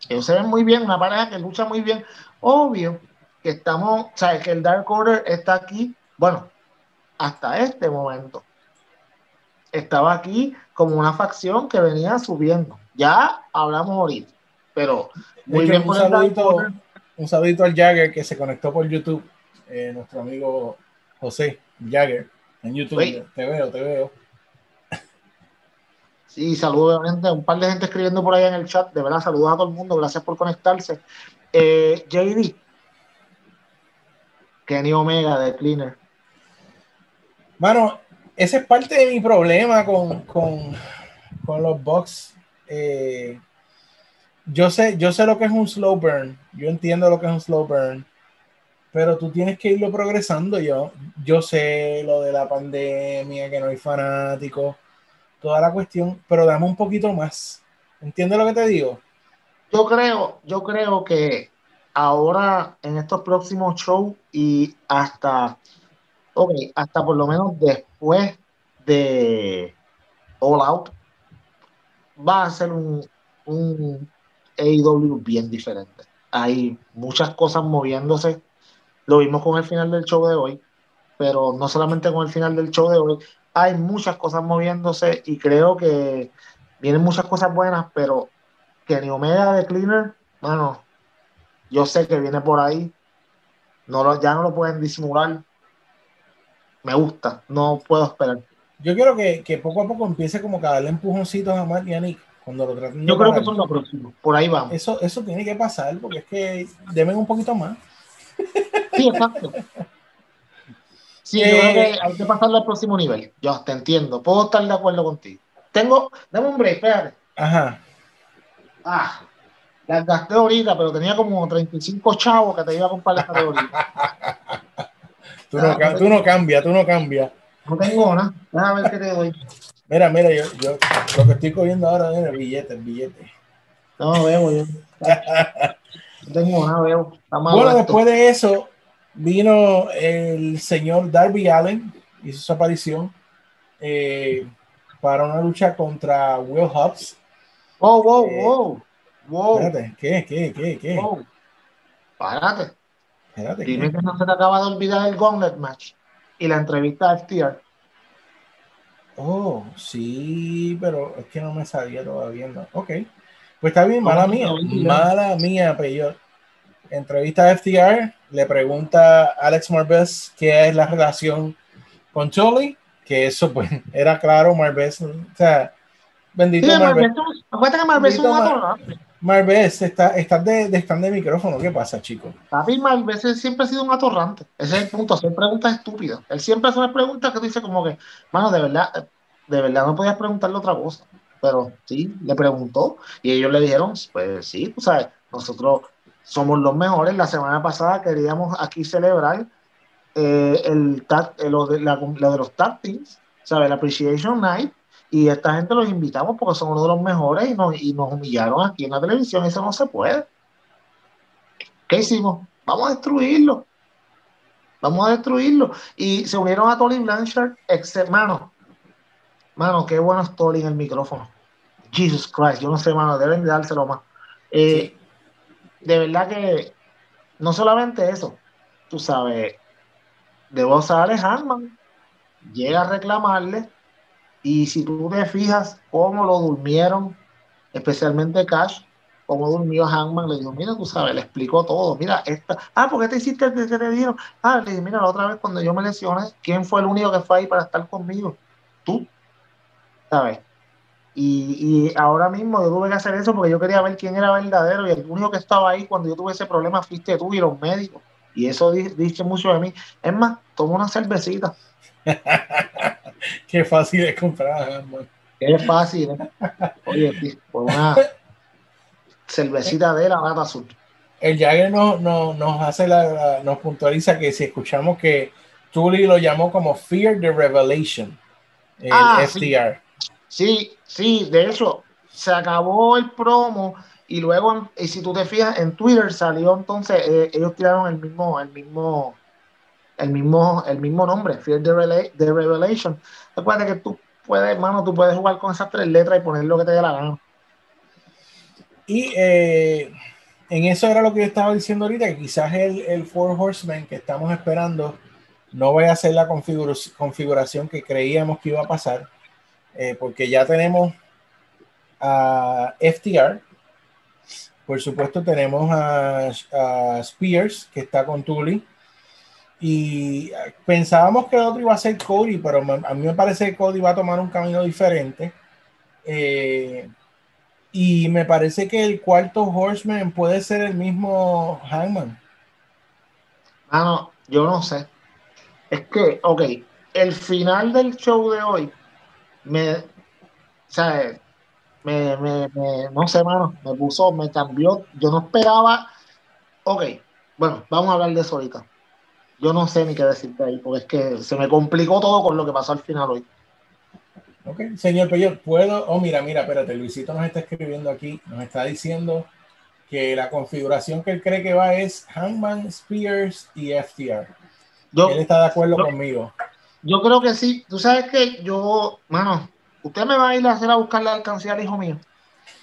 Speaker 2: Ellos se ven muy bien, una pareja que lucha muy bien. Obvio que estamos, sabes que el Dark Order está aquí, bueno, hasta este momento. Estaba aquí como una facción que venía subiendo. Ya hablamos ahorita, pero muy bien
Speaker 3: un saludito, un saludito al Jagger que se conectó por YouTube, eh, nuestro amigo José Jagger en YouTube.
Speaker 2: Oye.
Speaker 3: Te veo, te veo.
Speaker 2: Sí, saludos obviamente, un par de gente escribiendo por ahí en el chat. De verdad, saludos a todo el mundo, gracias por conectarse. Eh, JD, Kenny Omega de Cleaner.
Speaker 3: Mano, ese es parte de mi problema con, con, con los box. Eh, yo sé, yo sé lo que es un slow burn. Yo entiendo lo que es un slow burn. Pero tú tienes que irlo progresando. Yo, yo sé lo de la pandemia, que no hay fanáticos, toda la cuestión, pero dame un poquito más. ¿Entiendes lo que te digo?
Speaker 2: Yo creo, yo creo que ahora en estos próximos shows y hasta, ok, hasta por lo menos después de All Out, va a ser un, un AEW bien diferente. Hay muchas cosas moviéndose. Lo vimos con el final del show de hoy, pero no solamente con el final del show de hoy, hay muchas cosas moviéndose y creo que vienen muchas cosas buenas, pero Kenny Omega de Cleaner, bueno, yo sé que viene por ahí. No lo, ya no lo pueden disimular. Me gusta, no puedo esperar.
Speaker 3: Yo quiero que, que poco a poco empiece como que a darle empujoncitos a Matt y a Nick cuando lo traten
Speaker 2: Yo creo que eso es lo próximo. Por ahí vamos.
Speaker 3: Eso, eso tiene que pasar porque es que deben un poquito más.
Speaker 2: Sí, exacto. Sí, yo
Speaker 3: Eh,
Speaker 2: creo que hay que pasarlo al próximo nivel. Yo te entiendo. Puedo estar de acuerdo contigo. tengo, dame un break, espérate.
Speaker 3: Ajá.
Speaker 2: Ah, las gasté ahorita, pero tenía como 35 chavos que te iba a comprar las ahorita.
Speaker 3: tú, no,
Speaker 2: Ah,
Speaker 3: tú no cambias, tú no cambias.
Speaker 2: No tengo nada. Déjame ver qué te doy.
Speaker 3: Mira, mira, yo, yo lo que estoy cogiendo ahora es el billete, el billete.
Speaker 2: No veo yo. No tengo nada, veo.
Speaker 3: Bueno, después de eso vino el señor Darby Allen, hizo su aparición eh, para una lucha contra Will Hobbs.
Speaker 2: Wow, wow,
Speaker 3: eh,
Speaker 2: wow. Wow.
Speaker 3: Espérate, ¿qué, qué, qué, qué?
Speaker 2: wow. Párate.
Speaker 3: Espérate,
Speaker 2: Dime
Speaker 3: ¿qué?
Speaker 2: que no se te acaba de olvidar el Gauntlet Match y la entrevista a FTR.
Speaker 3: Oh, sí, pero es que no me sabía todavía. No. Ok, pues está bien, mala mía, mala mía, Peyot. Entrevista a FTR, le pregunta a Alex Marvez qué es la relación con Tully, que eso pues era claro, Marvez, o sea, bendito
Speaker 2: Sí,
Speaker 3: Marvez.
Speaker 2: Acuérdate que Marvel es un
Speaker 3: Mar- Marvez, está, estás de, de stand de micrófono, ¿qué pasa, chico?
Speaker 2: Papi, Marvel siempre ha sido un atorrante. Ese es el punto, hacer preguntas estúpidas. Él siempre hace unas preguntas que tú dices como que, mano, de verdad, de verdad no podías preguntarle otra cosa. Pero sí, le preguntó y ellos le dijeron, pues sí, tú sabes, nosotros somos los mejores. La semana pasada queríamos aquí celebrar eh, el tag- eh, la- lo de los tag teams, ¿sabes? La Appreciation Night. Y esta gente los invitamos porque son uno de los mejores y nos, y nos humillaron aquí en la televisión. Eso no se puede. ¿Qué hicimos? Vamos a destruirlo. Vamos a destruirlo. Y se unieron a Tolly Blanchard, ex mano. Mano, qué bueno es Tolly en el micrófono. Jesus Christ, yo no sé, mano, deben de dárselo más. Eh, De verdad que no solamente eso, tú sabes, de voz sale Hanman, llega a reclamarle, y si tú te fijas cómo lo durmieron, especialmente Cash, cómo durmió Hangman, le dijo, mira, tú sabes, le explicó todo, mira, esta, ah, ¿por qué te hiciste que te dieron? Ah, le dije, mira, la otra vez cuando yo me lesioné, ¿quién fue el único que fue ahí para estar conmigo? Tú, ¿sabes? Y, y ahora mismo yo tuve que hacer eso porque yo quería ver quién era verdadero y el único que estaba ahí cuando yo tuve ese problema fuiste tú y los médicos. Y eso di- dice mucho de mí. Es más, toma una cervecita.
Speaker 3: Qué fácil es comprar, hermano.
Speaker 2: Es fácil, ¿eh? Oye, tío, por una cervecita de la lata azul.
Speaker 3: El Jagger no, no- nos hace la, la- nos puntualiza que si escuchamos que Tully lo llamó como Fear the Revelation, el
Speaker 2: Ah,
Speaker 3: FTR.
Speaker 2: Sí, sí, de hecho, se acabó el promo y luego, y si tú te fijas, en Twitter salió entonces, eh, ellos tiraron el mismo, el mismo, el mismo, el mismo nombre, Fear the, the Revelation. Recuerda que tú puedes, hermano, tú puedes jugar con esas tres letras y poner lo que te dé la gana.
Speaker 3: Y eh, en eso era lo que yo estaba diciendo ahorita, que quizás el, el Four Horsemen que estamos esperando no vaya a ser la configura- configuración que creíamos que iba a pasar, eh, porque ya tenemos a FTR, por supuesto tenemos a, a Spears, que está con Tully, y pensábamos que el otro iba a ser Cody, pero a mí me parece que Cody va a tomar un camino diferente. Eh, y me parece que el cuarto Horseman puede ser el mismo Hangman.
Speaker 2: Mano, yo no sé. Es que, ok, el final del show de hoy me, o sea, me, me- no sé, mano, me puso, me cambió. Yo no esperaba. Ok, bueno, vamos a hablar de eso ahorita. Yo no sé ni qué decirte ahí, porque es que se me complicó todo con lo que pasó al final hoy.
Speaker 3: Ok, señor Peyot, puedo. Oh, mira, mira, espérate, Luisito nos está escribiendo aquí, nos está diciendo que la configuración que él cree que va es Hangman, Spears y FTR.
Speaker 2: Yo,
Speaker 3: Él está de acuerdo
Speaker 2: yo-
Speaker 3: conmigo.
Speaker 2: yo creo que sí. Tú sabes que yo, mano, usted me va a ir a hacer a buscar la alcancía al hijo mío.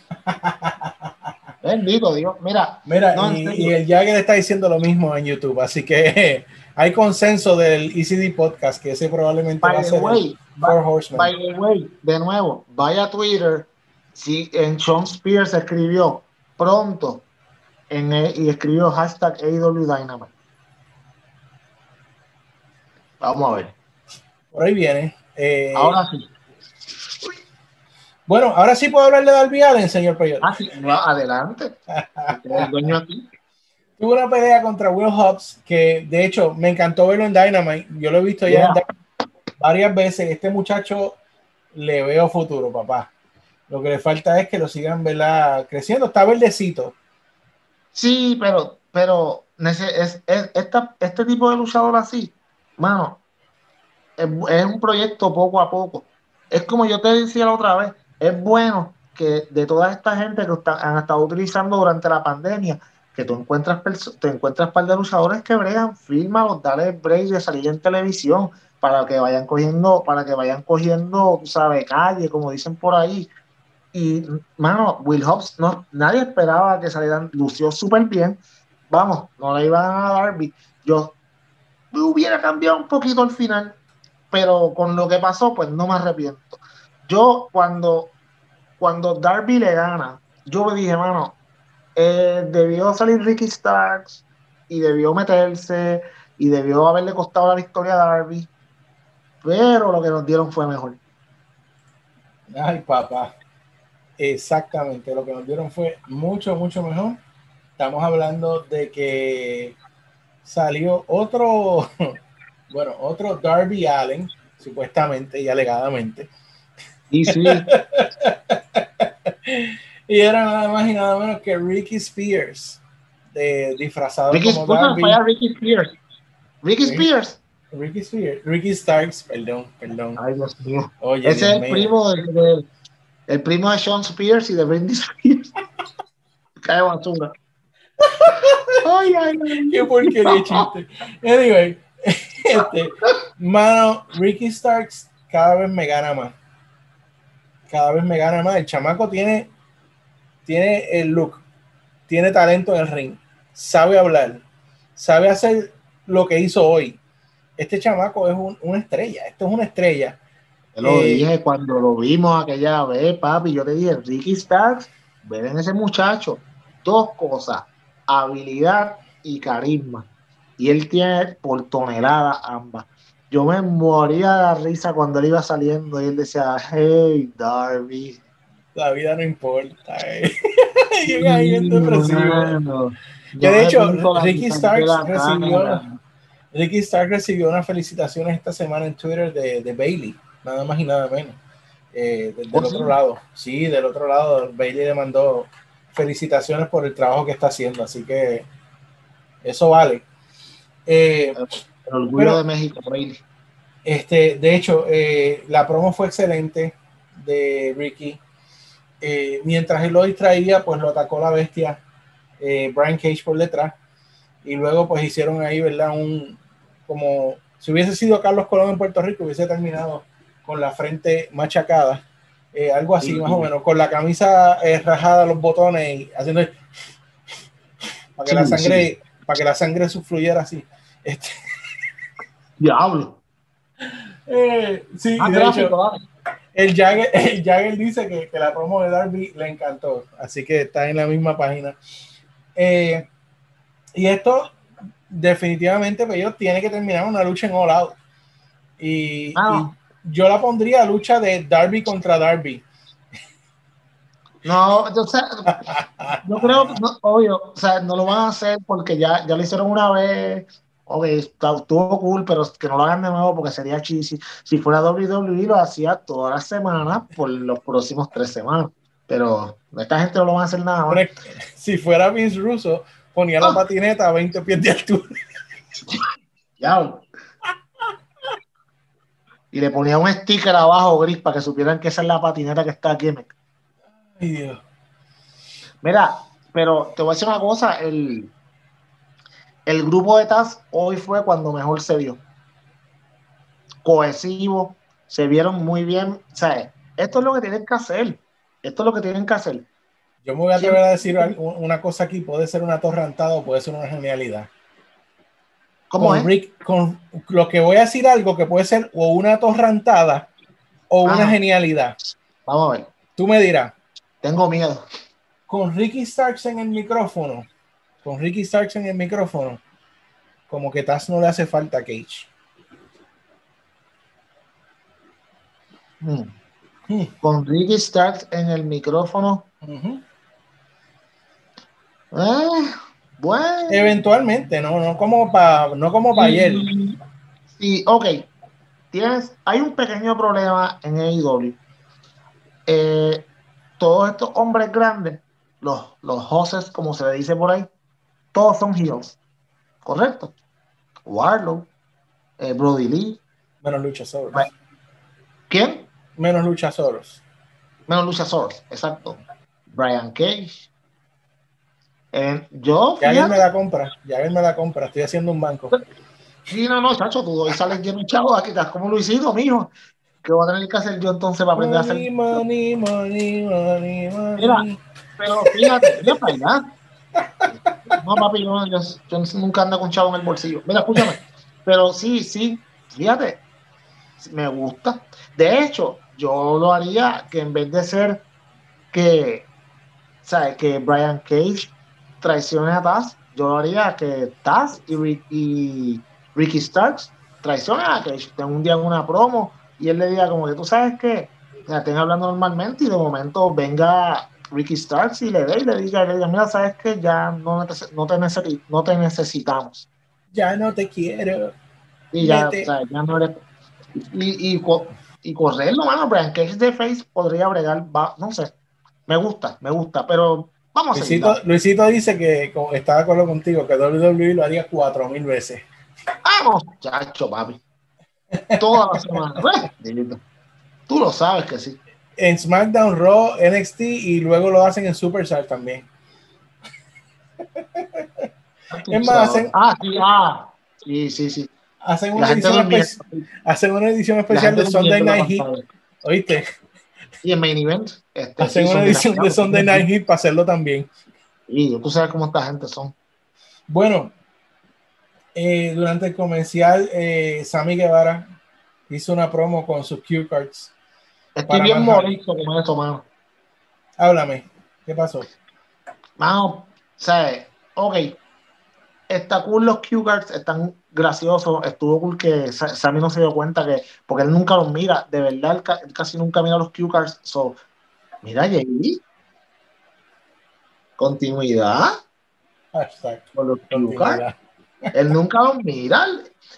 Speaker 2: Bendito Dios. Mira,
Speaker 3: Mira,
Speaker 2: No,
Speaker 3: y, y el Jagger está diciendo lo mismo en YouTube, así que hay consenso del ECD podcast que ese probablemente va a ser el
Speaker 2: way,
Speaker 3: Four Horsemen.
Speaker 2: By the way, de nuevo, vaya a Twitter. Si en Sean Spears escribió pronto en y escribió hashtag AW Dynamite. Vamos a ver.
Speaker 3: Por ahí viene. Eh,
Speaker 2: Ahora sí.
Speaker 3: Bueno, ahora sí puedo hablar de Darby Allen, señor Peyot.
Speaker 2: Ah, sí, adelante. El dueño aquí.
Speaker 3: Tuvo una pelea contra Will Hobbs que de hecho me encantó verlo en Dynamite. Yo lo he visto ya en
Speaker 2: Yeah.
Speaker 3: Dynamite varias veces. Este muchacho le veo futuro, papá. Lo que le falta es que lo sigan ¿verdad? creciendo. Está verdecito.
Speaker 2: Sí, pero, pero es, este tipo de luchador así, mano, es, es, un proyecto poco a poco. Es como yo te decía la otra vez, es bueno que de toda esta gente que han estado utilizando durante la pandemia, que tú encuentras, te encuentras par de luchadores que bregan, fírmalos, dale break de salir en televisión para que vayan cogiendo, para que vayan cogiendo, sabe, calle, como dicen por ahí. Y, mano, Will Hobbs, no, nadie esperaba que salieran, lució súper bien. Vamos, no le iban a Darby. Yo hubiera cambiado un poquito al final, pero con lo que pasó, pues no me arrepiento. Yo, cuando, cuando Darby le gana, yo me dije, mano, eh, debió salir Ricky Starks y debió meterse y debió haberle costado la victoria a Darby, pero lo que nos dieron fue mejor.
Speaker 3: Ay, papá. Exactamente, lo que nos dieron fue mucho, mucho mejor. Estamos hablando de que salió otro, bueno, otro Darby Allen, supuestamente y alegadamente.
Speaker 2: Y sí.
Speaker 3: Y era nada más y nada menos que Ricky Spears, de, disfrazado
Speaker 2: Ricky
Speaker 3: como Darby.
Speaker 2: Ricky Spears. Ricky Spears.
Speaker 3: Ricky Spears. Ricky Starks, perdón, perdón.
Speaker 2: Ay, Dios mío.
Speaker 3: Oye,
Speaker 2: Ese es el primo de, el primo de Sean Spears y de Britney Spears. Cae basura.
Speaker 3: ay, ay, ay. Qué porquería chiste. Anyway, este, mano, Ricky Starks cada vez me gana más. Cada vez me gana más. El chamaco tiene tiene el look, tiene talento en el ring, sabe hablar, sabe hacer lo que hizo hoy. Este chamaco es una estrella, esto es una estrella.
Speaker 2: Yo lo eh, dije cuando lo vimos aquella vez, papi, yo te dije, Ricky Starks, ven en ese muchacho dos cosas, habilidad y carisma. Y él tiene por tonelada ambas. Yo me moría de la risa cuando él iba saliendo y él decía, hey, Darby,
Speaker 3: la vida no importa. Eh. en depresivo. De hecho, Ricky Starks recibió, Ricky Starks recibió unas felicitaciones esta semana en Twitter de, de Bailey, nada más y nada menos. Eh, del, ¿Oh, otro lado, sí, del otro lado, Bailey le mandó felicitaciones por el trabajo que está haciendo, así que eso vale.
Speaker 2: Eh, el orgullo de México, Bailey.
Speaker 3: Este, de hecho, eh, la promo fue excelente de Ricky. Eh, mientras él lo distraía, pues lo atacó la bestia eh, Brian Cage por detrás. Y luego pues hicieron ahí, ¿verdad? Un, como si hubiese sido Carlos Colón en Puerto Rico, hubiese terminado con la frente machacada. Eh, algo así, más o menos, con la camisa rajada, los botones y haciendo para que la sangre, para que la sangre fluyera así. Este...
Speaker 2: Diablo.
Speaker 3: sí, ah, de hecho, el Jagger, dice que, la promo de Darby le encantó, así que está en la misma página. Eh, y esto, definitivamente, pues ellos tienen que terminar una lucha en All Out. Y, ah. yo la pondría lucha de Darby contra Darby.
Speaker 2: No, yo, yo creo, no, obvio, o sea, no lo van a hacer porque ya, ya lo hicieron una vez, ok, estuvo cool, pero que no lo hagan de nuevo porque sería cheesy. Si fuera WWE, lo hacía todas las semanas por los próximos tres semanas. Pero esta gente no lo va a hacer nada más.
Speaker 3: Si fuera Vince Russo, ponía la ah. patineta a 20 pies de altura.
Speaker 2: Ya. Y le ponía un sticker abajo gris para que supieran que esa es la patineta que está aquí.
Speaker 3: Ay, Dios.
Speaker 2: Mira, pero te voy a decir una cosa, el, el grupo de Taz hoy fue cuando mejor se vio. Cohesivo, se vieron muy bien. O sea, esto es lo que tienen que hacer. Esto es lo que tienen que hacer.
Speaker 3: Yo me voy a atrever a decir una cosa aquí. Puede ser una torrentada o puede ser una genialidad.
Speaker 2: ¿Cómo es?
Speaker 3: con lo que voy a decir algo que puede ser o una torrentada o una genialidad.
Speaker 2: Vamos a ver.
Speaker 3: Tú me dirás.
Speaker 2: Tengo miedo.
Speaker 3: Con Ricky Starks en el micrófono, con Ricky Starks en el micrófono, como que Taz no le hace falta a Cage.
Speaker 2: Hmm. Hmm. Con Ricky Starks en el micrófono. Eh, bueno.
Speaker 3: Eventualmente, no, no como para no como para ayer.
Speaker 2: Sí, ok. Tienes, hay un pequeño problema en AEW. eh, todos estos hombres grandes, los, los como se le dice por ahí, todos son heels. ¿Correcto? Warlow, eh, Brody Lee.
Speaker 3: Menos Luchasaurus.
Speaker 2: ¿Quién?
Speaker 3: Menos Luchasaurus.
Speaker 2: Menos Luchasaurus, exacto. Brian Cage. Eh, yo.
Speaker 3: Ya él me la compra, ya él me la compra, estoy haciendo un banco.
Speaker 2: Sí, no, no, chacho, tú hoy sales lleno de chavos aquí, estás como Luisito, mijo. ¿Qué voy a tener que hacer yo entonces para aprender a hacer?
Speaker 3: Money, money, money, money.
Speaker 2: Mira, pero fíjate, mira para allá. No, papi, yo, yo, nunca ando con chavo en el bolsillo. Mira, escúchame. Pero sí, sí, fíjate, me gusta. De hecho, yo lo haría que en vez de ser que, ¿sabes? Que Brian Cage traicione a Taz, yo lo haría que Taz y, y Ricky Starks traicionen a Cage. Tengo un día en una promo y él le diga como que tú sabes que ya estén hablando normalmente y de momento venga Ricky Starks y le dé y le diga, le diga mira, sabes que ya no te, no te, no te necesitamos.
Speaker 3: Ya no te quiero.
Speaker 2: Y ya, o sea, ya no eres... Y, y, y correrlo, mano, Brian Cage de Face podría bregar, va, no sé, me gusta, me gusta, pero vamos
Speaker 3: Luisito, a Luisito dice que está de acuerdo contigo, que WWE lo haría cuatro mil veces.
Speaker 2: Vamos, chacho, papi. Toda la semana. Tú lo sabes que sí.
Speaker 3: En SmackDown, Raw, NXT y luego lo hacen en Superstar también.
Speaker 2: es más, hacen. Ah, sí, ah. Sí, sí, sí.
Speaker 3: Hacen una, edición, hacen una edición especial de Sunday Night Heat. ¿Oíste?
Speaker 2: Y en Main Event.
Speaker 3: Este, hacen una edición de Sunday Night Heat para hacerlo también.
Speaker 2: Y tú sabes cómo esta gente son.
Speaker 3: Bueno, eh, durante el comercial, eh, Sammy Guevara hizo una promo con sus cue cards.
Speaker 2: Estoy bien morizo con esto, mano.
Speaker 3: Háblame, ¿qué pasó?
Speaker 2: Mano, sea, ok, está cool los cue cards, están graciosos, estuvo cool que Sammy no se dio cuenta que, porque él nunca los mira, de verdad, él, casi nunca mira los cue cards, so, mira, JD, continuidad,
Speaker 3: Hashtag.
Speaker 2: con los cue cards. Él nunca los mira.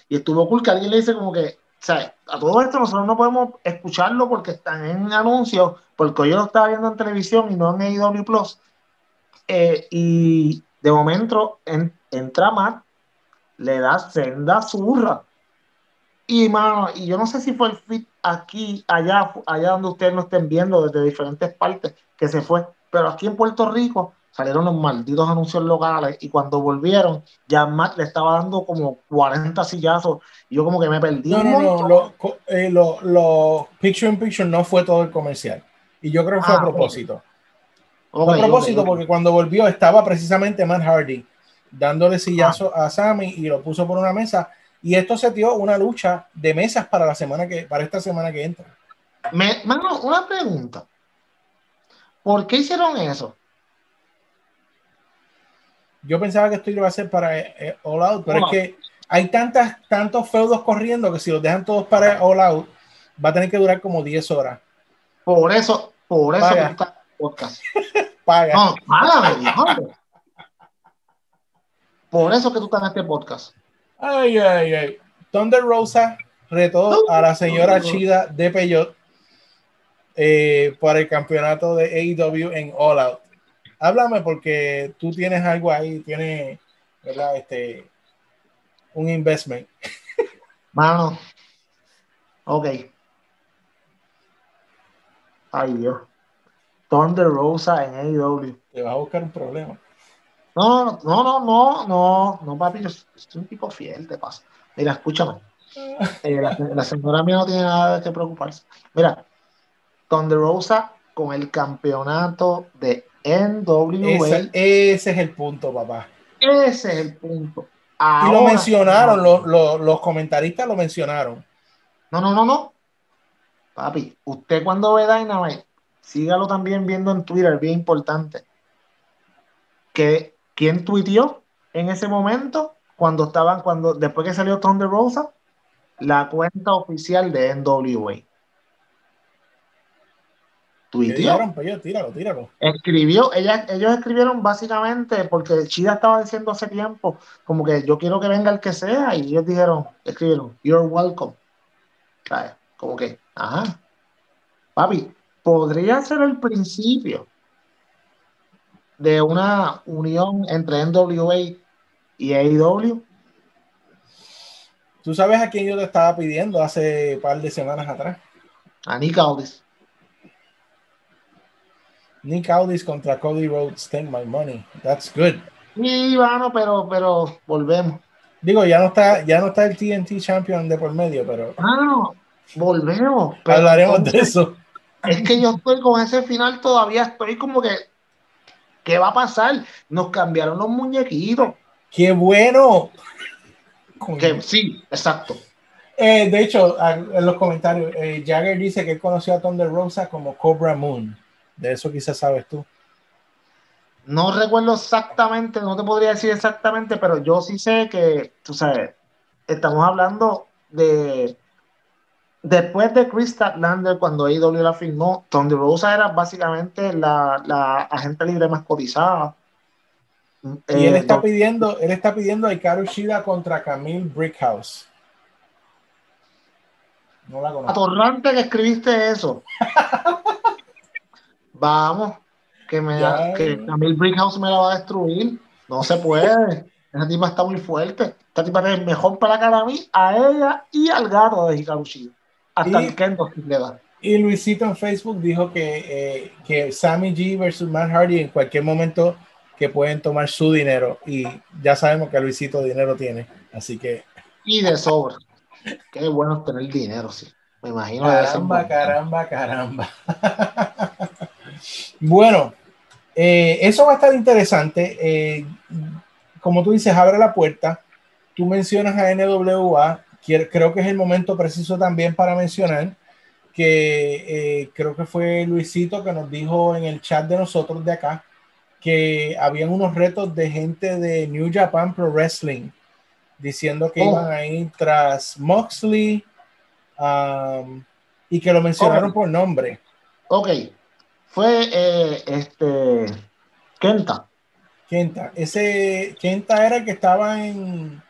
Speaker 2: Y estuvo cool que alguien le dice como que, a todo esto nosotros no podemos escucharlo porque están en anuncios, porque yo lo estaba viendo en televisión y no en AEW Plus. Eh, y de momento entra Matt, le da senda zurra. Y y yo no sé si fue el fit aquí, allá, allá donde ustedes no estén viendo desde diferentes partes que se fue, pero aquí en Puerto Rico salieron los malditos anuncios locales y cuando volvieron, ya Matt le estaba dando como 40 sillazos y yo como que me perdí.
Speaker 3: No, no, no, lo, eh, lo, lo, Picture in Picture no fue todo el comercial y yo creo que fue ah, a propósito. Okay. fue a propósito okay, porque cuando volvió estaba precisamente Matt Hardy dándole sillazo ah. a Sammy y lo puso por una mesa y esto se dio una lucha de mesas para la semana que para esta semana que entra.
Speaker 2: Me, mano, una pregunta. ¿Por qué hicieron eso?
Speaker 3: Yo pensaba que esto iba a ser para eh, All Out, pero es que hay tantas, tantos feudos corriendo que si los dejan todos para All Out, va a tener que durar como 10 horas.
Speaker 2: Por eso, por eso Paga. está podcast.
Speaker 3: Paga.
Speaker 2: No, págame, Por eso que tú estás en este podcast.
Speaker 3: Ay, ay, ay. Thunder Rosa retó a la señora Chida de Peyot eh, para el campeonato de AEW en All Out háblame porque tú tienes algo ahí, tienes, ¿verdad? Este, un investment.
Speaker 2: Mano, ok. Ay, Dios. Thunder Rosa en AEW.
Speaker 3: Te vas a buscar un problema.
Speaker 2: No, no, no, no, no, no, papi, yo soy un tipo fiel, te pasa. Mira, escúchame. Eh, la, la, señora mía no tiene nada que preocuparse. Mira, Thunder Rosa con el campeonato de NWA.
Speaker 3: Ese, ese es el punto, papá.
Speaker 2: Ese es el punto.
Speaker 3: Ahora, y lo mencionaron, los comentaristas lo mencionaron.
Speaker 2: No, no, no, no. Papi, usted cuando ve Dynamite, sígalo también viendo en Twitter, bien importante. Que, ¿Quién tuiteó en ese momento? Cuando estaban, cuando, después que salió Thunder Rosa, la cuenta oficial de NWA.
Speaker 3: Pues tíralo, tíralo.
Speaker 2: Escribió, ella, ellos escribieron básicamente porque Chida estaba diciendo hace tiempo, como que yo quiero que venga el que sea, y ellos dijeron, escribieron, you're welcome. ¿Sabes? Como que, ajá. Papi, podría ser el principio de una unión entre NWA y AEW.
Speaker 3: ¿Tú sabes a quién yo te estaba pidiendo hace un par de semanas atrás?
Speaker 2: A Nick Aldis.
Speaker 3: Nick Aldis contra Cody Rhodes, Take My Money. That's good.
Speaker 2: Sí, bueno, pero, pero volvemos.
Speaker 3: Digo, ya no está, ya no está el TNT Champion de por medio, pero.
Speaker 2: Ah, no, volvemos.
Speaker 3: Hablaremos de eso.
Speaker 2: Es que yo estoy con ese final todavía, estoy como que. ¿Qué va a pasar? Nos cambiaron los muñequitos.
Speaker 3: ¡Qué bueno!
Speaker 2: Que, sí, exacto.
Speaker 3: Eh, de hecho, en los comentarios, eh, Jagger dice que él conoció a Thunder Rosa como Cobra Moon. De eso quizás sabes tú.
Speaker 2: No recuerdo exactamente, no te podría decir exactamente, pero yo sí sé que, tú sabes, estamos hablando de. Después de Chris Statlander, cuando AEW la firmó, Thunder Rosa era básicamente la, la agente libre más cotizada.
Speaker 3: Y él eh, está pidiendo, él está pidiendo a Ikaru Shida contra Camille Brickhouse.
Speaker 2: No la conozco. Atorrante que escribiste eso. Vamos, que, me, que Camille Brickhouse me la va a destruir. No se puede. Esa tipa está muy fuerte. Esta tipa es mejor para la cara a mí, a ella y al gato de Hikaru Shida. Hasta el Kendo le da.
Speaker 3: Y Luisito en Facebook dijo que, eh, que Sammy G versus Matt Hardy en cualquier momento que pueden tomar su dinero y ya sabemos que Luisito dinero tiene, así que...
Speaker 2: Y de sobra. Qué bueno tener dinero, sí. Me imagino.
Speaker 3: Caramba, caramba, caramba. bueno, eh, eso va a estar interesante. Eh, como tú dices, abre la puerta. Tú mencionas a NWA. Creo que es el momento preciso también para mencionar que eh, creo que fue Luisito que nos dijo en el chat de nosotros de acá que habían unos retos de gente de New Japan Pro Wrestling diciendo que oh. iban a ir tras Moxley um, y que lo mencionaron por nombre.
Speaker 2: Ok, fue eh, este Kenta.
Speaker 3: Kenta, ese Kenta era el que estaba en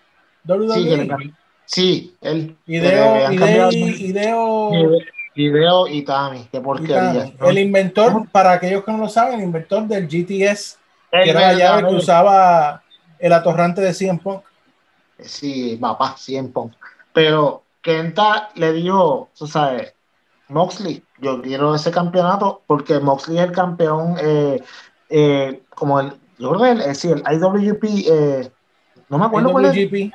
Speaker 3: WWE.
Speaker 2: Sí, él.
Speaker 3: Ideo, Ideo,
Speaker 2: Video y Tami, qué porquería.
Speaker 3: El inventor, para aquellos que no lo saben, el inventor del GTS, que era la llave que usaba el atorrante de Cien Punk.
Speaker 2: Sí, papá, Cien Punk. Pero Kenta le dijo, tú sabes, Moxley, yo quiero ese campeonato porque Moxley es el campeón, eh, eh, como el, yo creo que el, eh, sí, el IWP, no me acuerdo cuál es.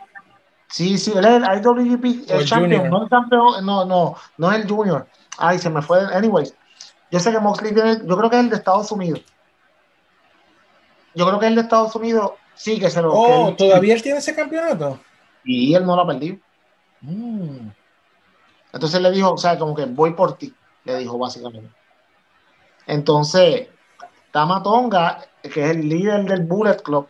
Speaker 2: Sí, sí, él es el IWGP, el, champion, no el campeón, no, no, no es el junior. Ay, se me fue. Anyways, yo sé que Moxley tiene, yo creo que es el de Estados Unidos. Yo creo que es el de Estados Unidos, sí, que se lo.
Speaker 3: Oh, ¿todavía él tiene ese campeonato?
Speaker 2: Y él no lo ha perdido. Mm. Entonces le dijo, o sea, como que voy por ti, le dijo básicamente. Entonces, Tamatonga, que es el líder del Bullet Club,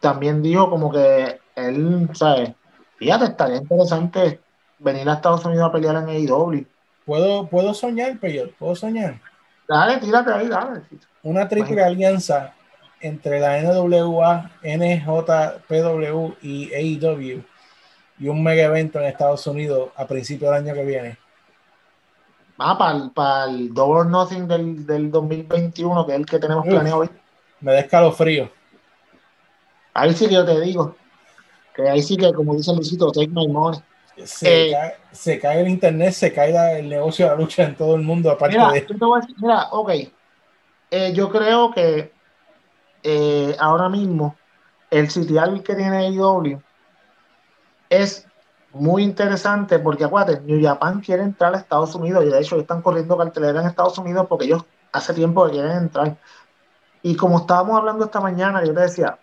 Speaker 2: también dijo como que él, ¿sabes? Fíjate, estaría interesante venir a Estados Unidos a pelear en AEW.
Speaker 3: ¿Puedo, ¿Puedo soñar, Peyor? ¿Puedo soñar?
Speaker 2: Dale, tírate ahí, dale.
Speaker 3: Una triple alianza entre la NWA, NJPW y AEW y un mega evento en Estados Unidos a principios del año que viene.
Speaker 2: Ah, para el, Double or Nothing del, del, 2021, que es el que tenemos planeado hoy.
Speaker 3: Me da escalofrío.
Speaker 2: Ahí sí que yo te digo ahí sí que, como dice Luisito, take my money.
Speaker 3: Se, eh, cae, se, cae, el internet, se cae el negocio de la lucha en todo el mundo, aparte
Speaker 2: mira,
Speaker 3: de
Speaker 2: mira, ok. Eh, yo creo que eh, ahora mismo el sitial que tiene IW es muy interesante porque acuérdate, New Japan quiere entrar a Estados Unidos y de hecho están corriendo cartelera en Estados Unidos porque ellos hace tiempo que quieren entrar. Y como estábamos hablando esta mañana, yo te decía,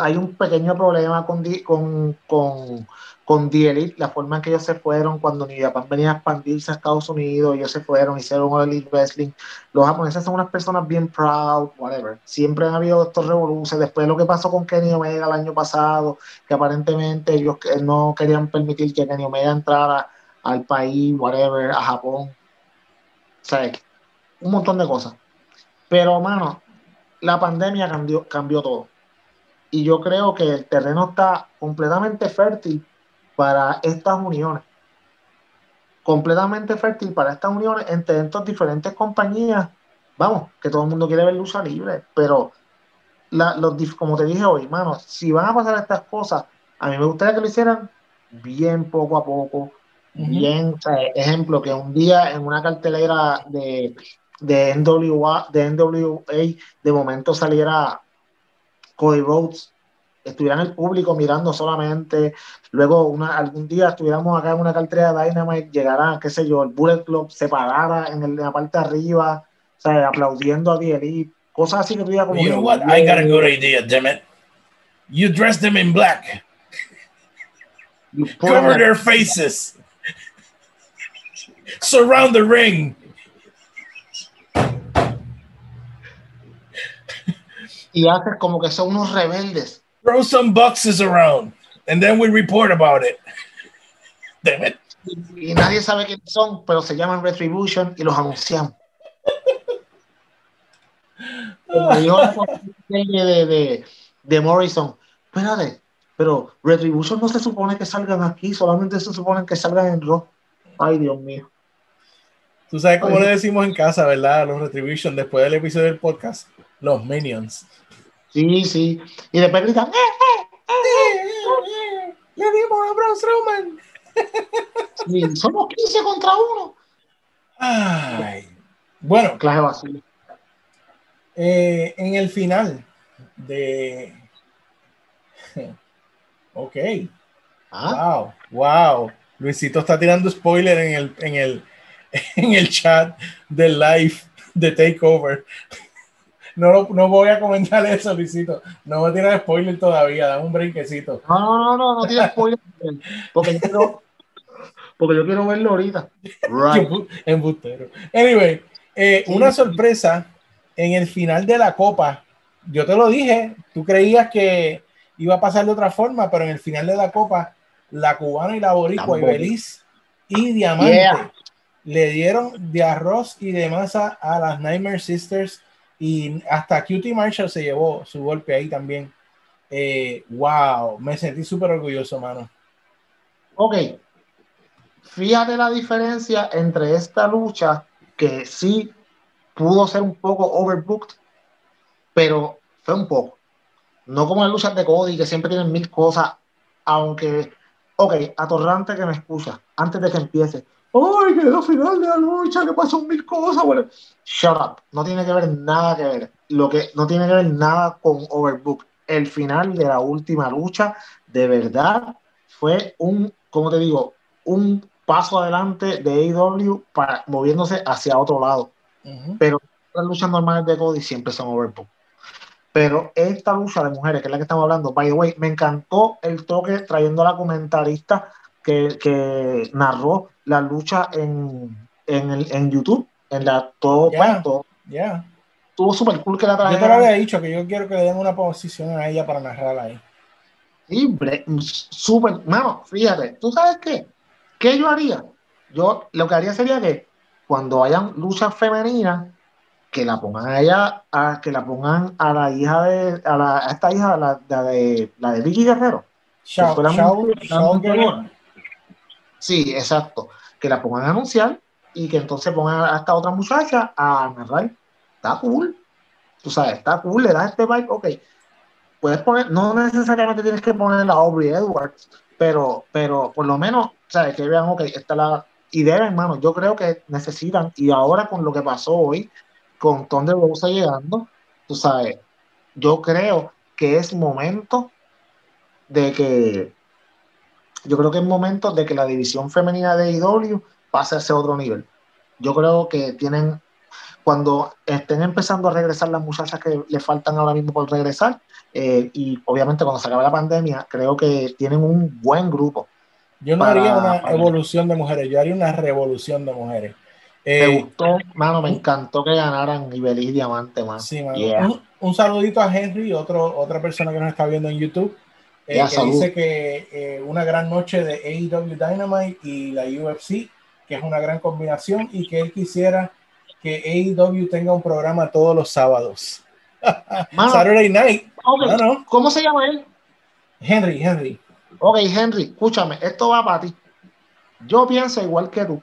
Speaker 2: hay un pequeño problema con, con, con la forma en que ellos se fueron cuando New Japan venía a expandirse a Estados Unidos, ellos se fueron, hicieron un Elite Wrestling. Los japoneses son unas personas bien proud, whatever. Siempre han habido estos revoluciones. Después lo que pasó con Kenny Omega el año pasado, que aparentemente ellos no querían permitir que Kenny Omega entrara al país, whatever, a Japón. O sea, un montón de cosas. Pero, mano, la pandemia cambió, cambió todo y yo creo que el terreno está completamente fértil para estas uniones. completamente fértil para estas uniones entre estas diferentes compañías. Vamos, que todo el mundo quiere ver lucha libre, pero la, los, como te dije hoy, mano, si van a pasar estas cosas, a mí me gustaría que lo hicieran bien poco a poco, bien, ejemplo, que un día en una cartelera de, de, NWA, de NWA de momento saliera Cody Rhodes estuviera en el público mirando solamente, luego una, algún día estuviéramos acá en una cartera de Dynamite, llegara, qué sé yo, el Bullet Club se parara en, el, en la parte de arriba, o sea, aplaudiendo a The Elite, cosas así que tuviera como...
Speaker 4: You know what? I got a good idea, damn it. You dress them in black. You Cover their faces. Surround the ring.
Speaker 2: Y haces como que son unos rebeldes
Speaker 4: throw some boxes around and then we report about it. Damn it.
Speaker 2: Y nadie sabe quiénes son, pero se llaman Retribution y los anunciamos. de, de, de Morrison, espérate, pero Retribution no se supone que salgan aquí, solamente se supone que salgan en Raw. Ay, Dios mío.
Speaker 3: Tú sabes cómo le decimos en casa, ¿verdad? Los Retribution, después del episodio del podcast, los Minions.
Speaker 2: Sí, sí. Y después gritan, ¡eh, eh, eh! eh ¡Le dimos a Braun Strowman! sí, somos 15 contra 1.
Speaker 3: Ay. Bueno.
Speaker 2: Clase vacío.
Speaker 3: Eh, en el final de. Ok. ¿Ah? Wow, wow. Luisito está tirando spoiler en el, en el, en el chat del live de Takeover. No, no voy a comentar eso, Luisito. No a tirar spoiler todavía, dame un brinquecito.
Speaker 2: No, no, no, no tires spoiler. Porque yo quiero, porque yo quiero verlo ahorita.
Speaker 3: Right. Embustero. Anyway, eh, una sorpresa en el final de la copa. Yo te lo dije, tú creías que iba a pasar de otra forma, pero en el final de la copa, la cubana y la boricua y Beliz y Diamante le dieron de arroz y de masa a las Nightmare Sisters y hasta Cutie Marshall se llevó su golpe ahí también. Eh, wow, me sentí súper orgulloso, mano.
Speaker 2: Ok. Fíjate la diferencia entre esta lucha, que sí pudo ser un poco overbooked, pero fue un poco. No como las luchas de Cody, que siempre tienen mil cosas, aunque, ok, atorrante que me escucha, antes de que empiece, ¡Ay, que la final de la lucha, que pasó mil cosas! Bueno, shut up. No tiene que ver nada que ver. Lo que no tiene que ver nada con Overbook. El final de la última lucha, de verdad, fue un, como te digo, un paso adelante de AEW para moviéndose hacia otro lado. Pero las luchas normales de Cody siempre son Overbook. Pero esta lucha de mujeres, que es la que estamos hablando, by the way, me encantó el toque trayendo a la comentarista que, que narró la lucha en, en, el, en YouTube, en la todo
Speaker 3: yeah, Ya.
Speaker 2: Estuvo súper cool que la
Speaker 3: traigan. Yo te lo había dicho que yo quiero que le den una posición a ella para narrarla ahí.
Speaker 2: Sí, súper, mano, fíjate, ¿tú sabes qué? ¿Qué yo haría? Yo lo que haría sería que cuando hayan luchas femeninas, que la pongan a ella, a, que la pongan a la hija de, a, la, a esta hija, la, la de, la de Vicky Guerrero. Shao, Sí, exacto. Que la pongan a anunciar y que entonces pongan a esta otra muchacha a narrar. Está cool. Tú sabes, está cool, le das este bike, ok. Puedes poner, no necesariamente tienes que poner a Aubrey Edwards, pero, pero por lo menos, ¿sabes? Que vean, ok, está la. Deben, hermano, yo creo que necesitan, y ahora con lo que pasó hoy, con Thunder Rosa llegando, tú sabes, yo creo que es momento de que yo creo que es momento de que la división femenina de IW pase a ese otro nivel. Yo creo que tienen, cuando estén empezando a regresar las muchachas que le faltan ahora mismo por regresar, eh, y obviamente cuando se acabe la pandemia, creo que tienen un buen grupo.
Speaker 3: Yo no haría una evolución de mujeres, yo haría una revolución de mujeres.
Speaker 2: me eh, gustó, mano, me encantó que ganaran Ibeliz Diamante, man.
Speaker 3: Sí, un, un, saludito a Henry, otro, otra persona que nos está viendo en YouTube. Eh, que dice que eh, una gran noche de AEW Dynamite y la UFC, que es una gran combinación y que él quisiera que AEW tenga un programa todos los sábados. Saturday Night.
Speaker 2: ¿Cómo se llama él?
Speaker 3: Henry, Henry.
Speaker 2: Ok, Henry, escúchame, esto va para ti. Yo pienso igual que tú.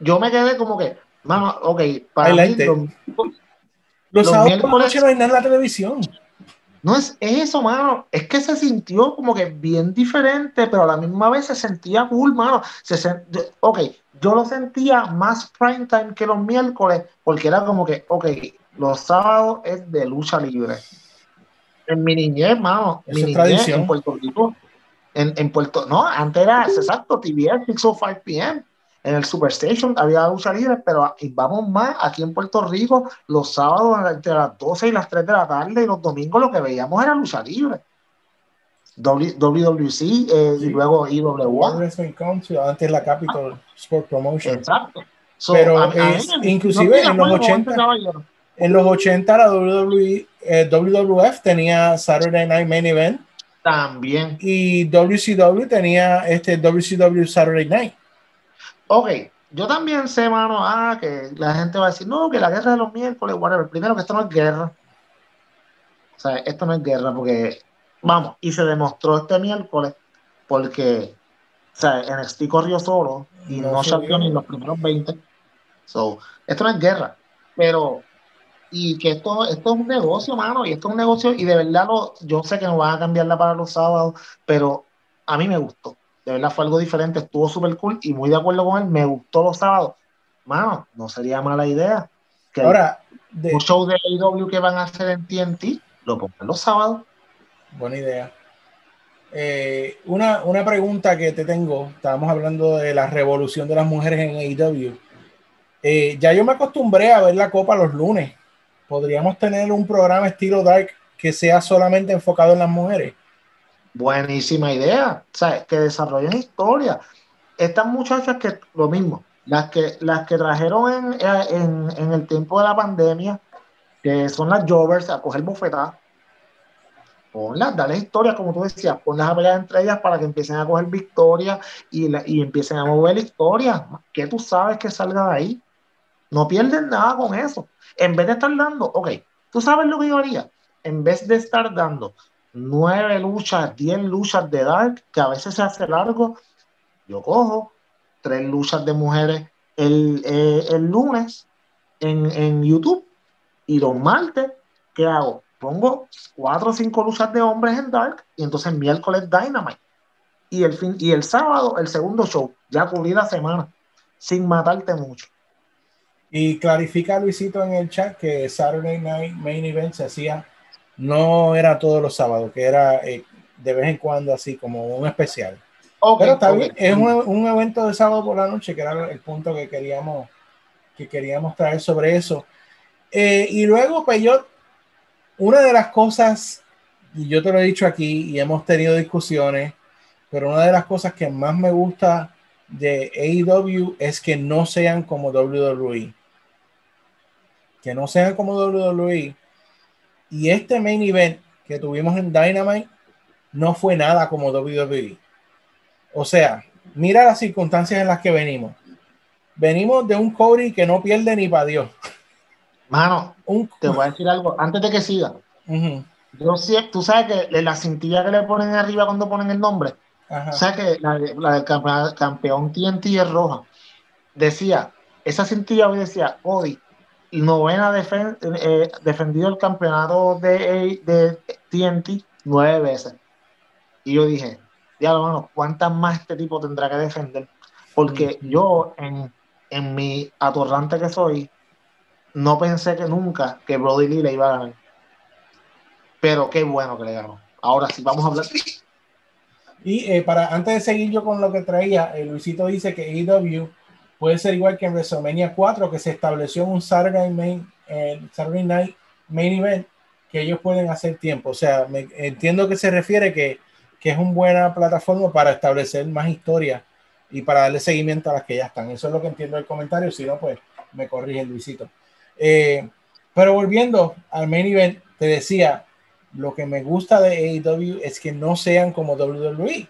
Speaker 2: yo me quedé como que, mano, ok, para mí,
Speaker 3: los, los sábados por la noche no hay nada en la televisión.
Speaker 2: No es eso, mano. Es que se sintió como que bien diferente, pero a la misma vez se sentía cool, mano. Se ok, yo lo sentía más prime time que los miércoles, porque era como que, ok, los sábados es de lucha libre. En mi niñez, mano, mi niñez en Puerto Rico, en, en, Puerto, no, antes era, exacto, TVS, 6 o 5 p.m en el Superstation había lucha libre, pero vamos más, aquí en Puerto Rico, los sábados entre las 12 y las 3 de la tarde y los domingos lo que veíamos era lucha libre. WWC eh, y luego IWA.
Speaker 3: Antes la Capital Sport Promotion. Exacto. pero inclusive en los 80 en los 80 la WWE, eh, WWF tenía Saturday Night Main Event
Speaker 2: también
Speaker 3: y WCW tenía este WCW Saturday Night
Speaker 2: Ok, yo también sé, mano, ah, que la gente va a decir, no, que la guerra de los miércoles, whatever. Primero que esto no es guerra. O sea, esto no es guerra porque, vamos, y se demostró este miércoles porque, o sea, NXT corrió solo y no, no ni los primeros 20. So, esto no es guerra. Pero, y que esto, esto es un negocio, mano, y esto es un negocio, y de verdad lo, yo sé que no van a cambiarla para los sábados, pero a mí me gustó de verdad fue algo diferente, estuvo súper cool y muy de acuerdo con él, me gustó los sábados. Mano, no sería mala idea que
Speaker 3: Ahora,
Speaker 2: de, un show de AEW que van a hacer en TNT, lo pongan los sábados.
Speaker 3: Buena idea. Eh, una, una pregunta que te tengo, estábamos hablando de la revolución de las mujeres en AEW. Eh, ya yo me acostumbré a ver la copa los lunes. ¿Podríamos tener un programa estilo Dark que sea solamente enfocado en las mujeres?
Speaker 2: Buenísima idea. O sea, que desarrollen historia. Estas muchachas que, lo mismo, las que, las que trajeron en, en, el tiempo de la pandemia, que son las Jovers, a coger bofetadas, ponlas, dale historia, como tú decías, ponlas a pelear entre ellas para que empiecen a coger victoria y, y empiecen a mover la historia. ¿Qué tú sabes que salga de ahí? No pierden nada con eso. En vez de estar dando, ok, tú sabes lo que yo haría. En vez de estar dando nueve luchas, diez luchas de Dark, que a veces se hace largo, yo cojo tres luchas de mujeres el, eh, el lunes en, en, YouTube y los martes, ¿qué hago? Pongo cuatro o cinco luchas de hombres en Dark y entonces miércoles Dynamite. Y el, fin, y el sábado, el segundo show, ya cubrí la semana, sin matarte mucho.
Speaker 3: Y clarifica Luisito en el chat que Saturday Night Main Event se hacía no era todos los sábados, que era eh, de vez en cuando así como un especial. Pero está bien, es un, evento de sábado por la noche, que era el punto que queríamos, que queríamos traer sobre eso. Eh, y luego, Peyot, una de las cosas, y yo te lo he dicho aquí y hemos tenido discusiones, pero una de las cosas que más me gusta de AEW es que no sean como WWE. Que no sean como WWE y este main event que tuvimos en Dynamite no fue nada como WWE. O sea, mira las circunstancias en las que venimos. Venimos de un Cody que no pierde ni para Dios.
Speaker 2: Mano, te voy a decir algo antes de que siga. Yo sé, tú sabes que la cintilla que le ponen arriba cuando ponen el nombre, o sea que la, del campeón, TNT es roja. Decía, esa cintilla hoy decía, Cody, novena eh, defendido el campeonato de, de TNT nueve veces. Y yo dije, diablo, mano, ¿cuántas más este tipo tendrá que defender? Porque yo, en, en mi atorrante que soy, no pensé que nunca que Brody Lee le iba a ganar. Pero qué bueno que le ganó. Ahora sí, vamos a hablar.
Speaker 3: Y eh, para antes de seguir yo con lo que traía, el Luisito dice que EW Puede ser igual que en WrestleMania 4, que se estableció un Saturday, main, eh, Night Main Event, que ellos pueden hacer tiempo. O sea, entiendo que se refiere que, que es una buena plataforma para establecer más historias y para darle seguimiento a las que ya están. Eso es lo que entiendo del comentario. Si no, pues me corrige Luisito. Eh, pero volviendo al main event, te decía, lo que me gusta de AEW es que no sean como WWE.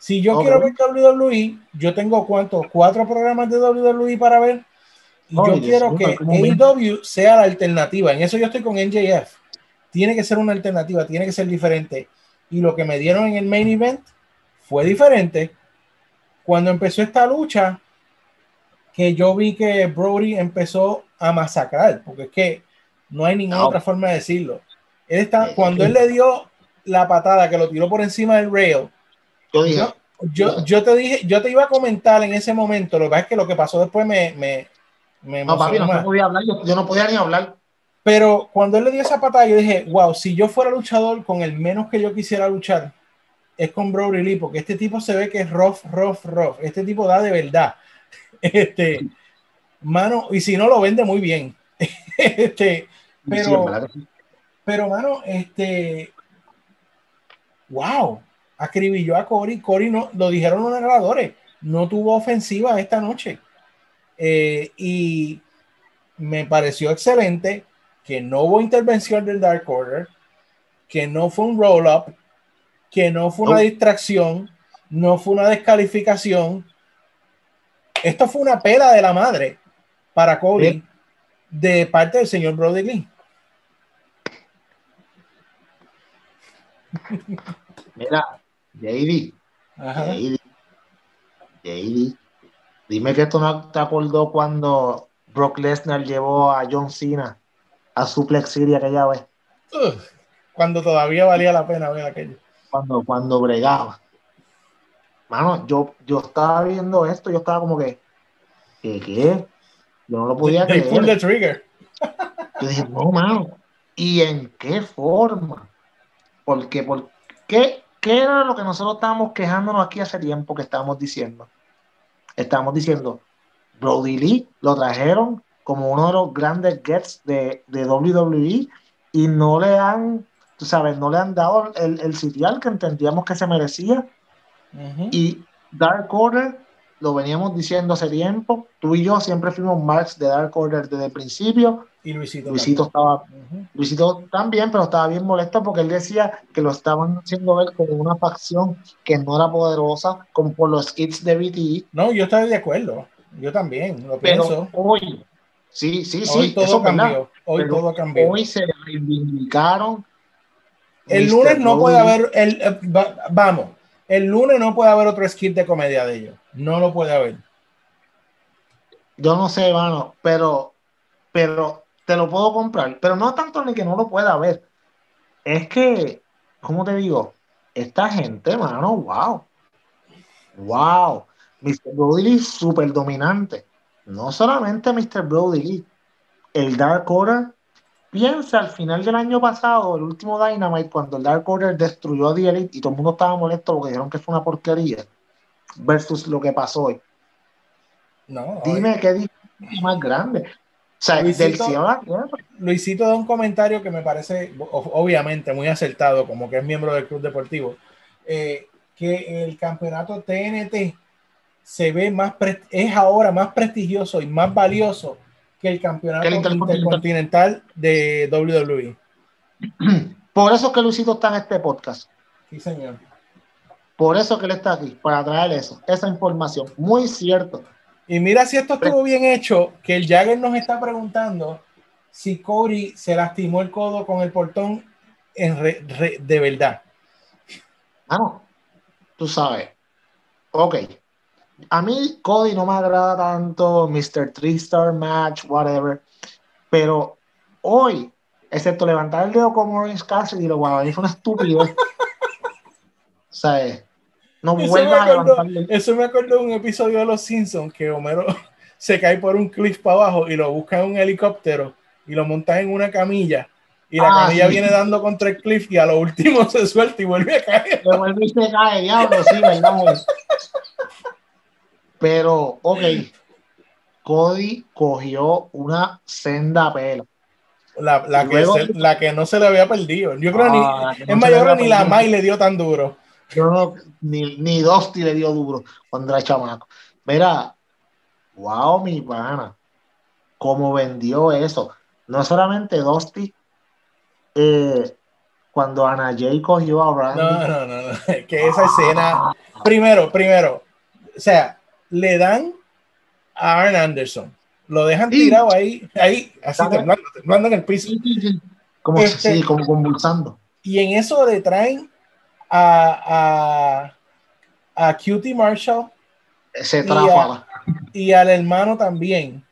Speaker 3: Si yo quiero ver WWE, yo tengo cuántos, cuatro programas de WWE para ver. Y yo quiero que AEW sea la alternativa. En eso yo estoy con NJF. Tiene que ser una alternativa, tiene que ser diferente. Y lo que me dieron en el main event fue diferente. Cuando empezó esta lucha, que yo vi que Brody empezó a masacrar, porque es que no hay ninguna
Speaker 2: No.
Speaker 3: otra forma de decirlo. Él está, cuando él le dio la patada, que lo tiró por encima del rail,
Speaker 2: Yo dije,
Speaker 3: yo, yo, yo te dije, yo te iba a comentar en ese momento, lo que pasa es que lo que pasó después me, me, me
Speaker 2: no, papi, no podía hablar, yo, yo no podía ni hablar.
Speaker 3: Pero cuando él le dio esa patada, yo dije, wow, si yo fuera luchador con el menos que yo quisiera luchar, es con Brody Lee, porque este tipo se ve que es rough, rough, rough. Este tipo da de verdad. Este, mano, y si no lo vende muy bien. Este, Pero- pero, mano, este, wow, acribilló a Cory. Cory no, lo dijeron los narradores, no tuvo ofensiva esta noche. Eh, y me pareció excelente que no hubo intervención del Dark Order, que no fue un roll-up, que no fue una
Speaker 2: No.
Speaker 3: distracción, no fue una descalificación. Esto fue una pela de la madre para Cody
Speaker 2: Sí.
Speaker 3: de parte del señor Brody Lee.
Speaker 2: Mira, JD,
Speaker 3: Ajá.
Speaker 2: JD, JD, dime que esto no te acordó cuando Brock Lesnar llevó a John Cena a Suplex City aquella vez,
Speaker 3: Ugh, cuando todavía valía la pena ver aquello.
Speaker 2: cuando, cuando bregaba. Mano, yo, yo estaba viendo esto, yo estaba como que, ¿qué? qué? Yo no lo podía
Speaker 3: They pulled the
Speaker 2: creer.
Speaker 3: trigger.
Speaker 2: Yo dije, no, mano, ¿y en qué forma? Porque, por qué, ¿qué era lo que nosotros estábamos quejándonos aquí hace tiempo que estábamos diciendo? Estábamos diciendo, Brody Lee lo trajeron como uno de los grandes gets de, de WWE y no le han, tú sabes, no le han dado el, el sitial que entendíamos que se merecía.
Speaker 3: Ujú.
Speaker 2: Y Dark Order, lo veníamos diciendo hace tiempo, tú y yo siempre fuimos marks de Dark Order desde el principio.
Speaker 3: Y Luisito.
Speaker 2: Luisito estaba
Speaker 3: también. Ujú.
Speaker 2: Luisito también, pero estaba bien molesto porque él decía que lo estaban haciendo ver como una facción que no era poderosa, como por los hits de BTE.
Speaker 3: No, yo estoy de acuerdo. Yo también lo
Speaker 2: Pero
Speaker 3: pienso.
Speaker 2: hoy, sí, sí, sí,
Speaker 3: hoy
Speaker 2: eso
Speaker 3: todo
Speaker 2: es verdad.
Speaker 3: cambió. Hoy
Speaker 2: Pero
Speaker 3: todo cambió.
Speaker 2: Hoy se reivindicaron.
Speaker 3: el lunes no puede
Speaker 2: Brody.
Speaker 3: haber. El, eh, va- vamos. El lunes no puede haber otro skit de comedia de ellos. No lo puede haber.
Speaker 2: Yo no sé, mano, pero, pero te lo puedo comprar. Pero no tanto ni que no lo pueda ver. Es que, ¿cómo te digo? Esta gente, mano, wow. Wow. Mr. Brody Lee súper dominante. No solamente Mr. Brody Lee. El Dark Order. Piensa al final del año pasado, el último Dynamite, cuando el Dark Order destruyó a The Elite y todo el mundo estaba molesto porque dijeron que fue una porquería. Versus lo que pasó hoy.
Speaker 3: No,
Speaker 2: Dime qué diferencia más grande. O sea,
Speaker 3: Luisito-
Speaker 2: del a.
Speaker 3: Luisito da un comentario que me parece, obviamente, muy acertado, como que es miembro del club deportivo, eh, que el campeonato TNT se ve más, es ahora más prestigioso y más valioso que el campeonato
Speaker 2: Que el
Speaker 3: intercontinental
Speaker 2: intercontinental.
Speaker 3: de WWE.
Speaker 2: Por eso es que Luisito está en este podcast.
Speaker 3: Sí, señor.
Speaker 2: Por eso que él está aquí, para traer eso, esa información. Muy cierto.
Speaker 3: Y mira si esto estuvo bien hecho, que el Jagger nos está preguntando si Cody se lastimó el codo con el portón en re- re- de verdad.
Speaker 2: Mano, tú sabes. Ok. A mí Cody no me agrada tanto, Mr. Three Star Match, whatever. Pero hoy, excepto levantar el dedo como Orange Cassidy, lo guau, fue una estupidez. o sea, eh, no
Speaker 3: Eso
Speaker 2: vuelvas a
Speaker 3: acordó,
Speaker 2: levantarle.
Speaker 3: eso me acordó de un episodio de Los Simpsons que Homero se cae por un cliff para abajo y lo busca en un helicóptero y lo monta en una camilla y la
Speaker 2: Ah,
Speaker 3: camilla
Speaker 2: sí.
Speaker 3: viene dando contra el cliff y a lo último se suelta y vuelve a caer.
Speaker 2: Le vuelve y se cae, diablo, sí, ¿verdad? Pero, ok, Cody cogió una senda pela.
Speaker 3: La, la, que
Speaker 2: Luego-
Speaker 3: se- la que no se le había perdido. Yo creo
Speaker 2: Ah,
Speaker 3: ni
Speaker 2: que
Speaker 3: es
Speaker 2: no
Speaker 3: mayor ni la. Mai le dio tan duro.
Speaker 2: Yo no, ni, ni Dosti le dio duro cuando era chamaco. Mira, wow, mi pana, cómo vendió eso. No solamente Dosti, eh, cuando Ana Jay cogió a Randy.
Speaker 3: No, no, no, no. Que esa escena. Primero, primero. O sea, le dan a Arn Anderson. Lo dejan tirado ahí, ahí, así temblando, temblando en el piso.
Speaker 2: Como,
Speaker 3: Este-
Speaker 2: sí, como convulsando.
Speaker 3: Y en eso le traen a, a, a Cutie Marshall
Speaker 2: Ese
Speaker 3: y
Speaker 2: tráfala.
Speaker 3: a, y al hermano también.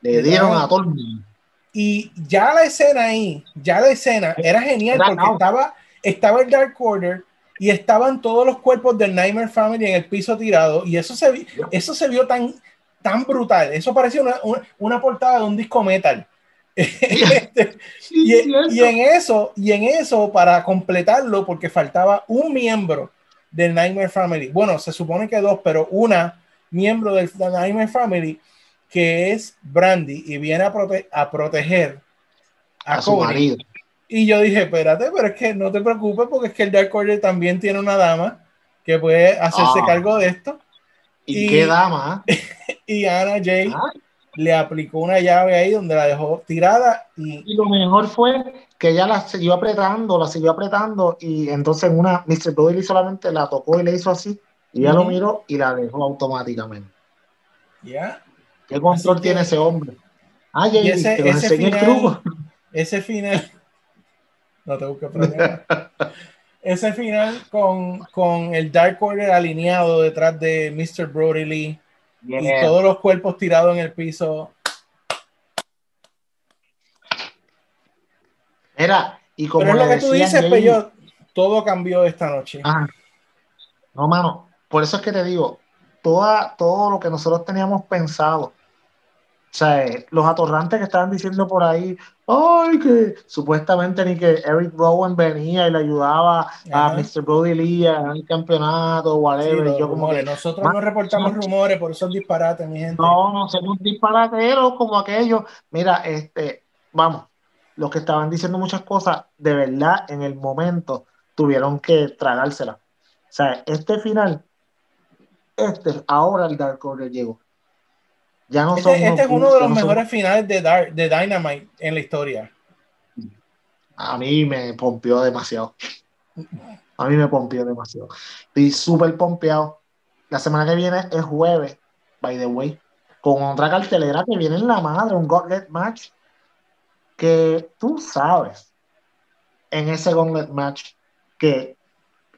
Speaker 2: Le dieron a todo el mundo.
Speaker 3: Y ya la escena ahí, ya la escena era genial porque estaba, estaba el Dark Order y estaban todos los cuerpos del Nightmare Family en el piso tirado y eso se, eso se vio tan, tan brutal. Eso parecía una, una, portada de un disco metal. Este, y, y, en eso, y en eso, para completarlo, porque faltaba un miembro del Nightmare Family. Bueno, se supone que dos, pero una miembro del Nightmare Family que es Brandy y viene a, a proteger a, su marido. Y yo dije, espérate, pero es que no te preocupes porque es que el Dark Order también tiene una dama que puede hacerse ah. cargo de esto.
Speaker 2: ¿Y, qué dama?
Speaker 3: y Ana Jay ah. le aplicó una llave ahí donde la dejó tirada. Y,
Speaker 2: y, lo mejor fue que ella la siguió apretando, la siguió apretando y entonces una, Mr. Brody solamente la tocó y le hizo así y ella lo miró y la dejó automáticamente.
Speaker 3: Ya.
Speaker 2: ¿Qué control tiene ese hombre?
Speaker 3: Ah, y ese, ese final, Ese final. No te busques problema. ese final con, con, el Dark Order alineado detrás de Mr. Brody Lee y todos los cuerpos tirados en el piso.
Speaker 2: Era, y como
Speaker 3: Pero es lo que tú dices, Peyo, todo cambió esta noche.
Speaker 2: No, mano, por eso es que te digo, toda, todo lo que nosotros teníamos pensado sea, los atorrantes que estaban diciendo por ahí, ay, que supuestamente ni que Eric Rowan venía y le ayudaba a Mr. Brody Lee a el campeonato, whatever. yo como que,
Speaker 3: Nosotros no reportamos rumores, por esos disparates, mi gente.
Speaker 2: No, no somos disparateros como aquellos. Mira, este, vamos, los que estaban diciendo muchas cosas, de verdad, en el momento tuvieron que tragársela. O sea, este final, este, ahora el Dark Order llegó
Speaker 3: este, este, es uno de los mejores finales de, de Dynamite en la historia.
Speaker 2: A mí me pompeó demasiado. A mí me pompeó demasiado. Estoy súper pompeado. La semana que viene es jueves, by the way, con otra cartelera que viene en la madre, un Gauntlet Match, que tú sabes en ese Gauntlet Match que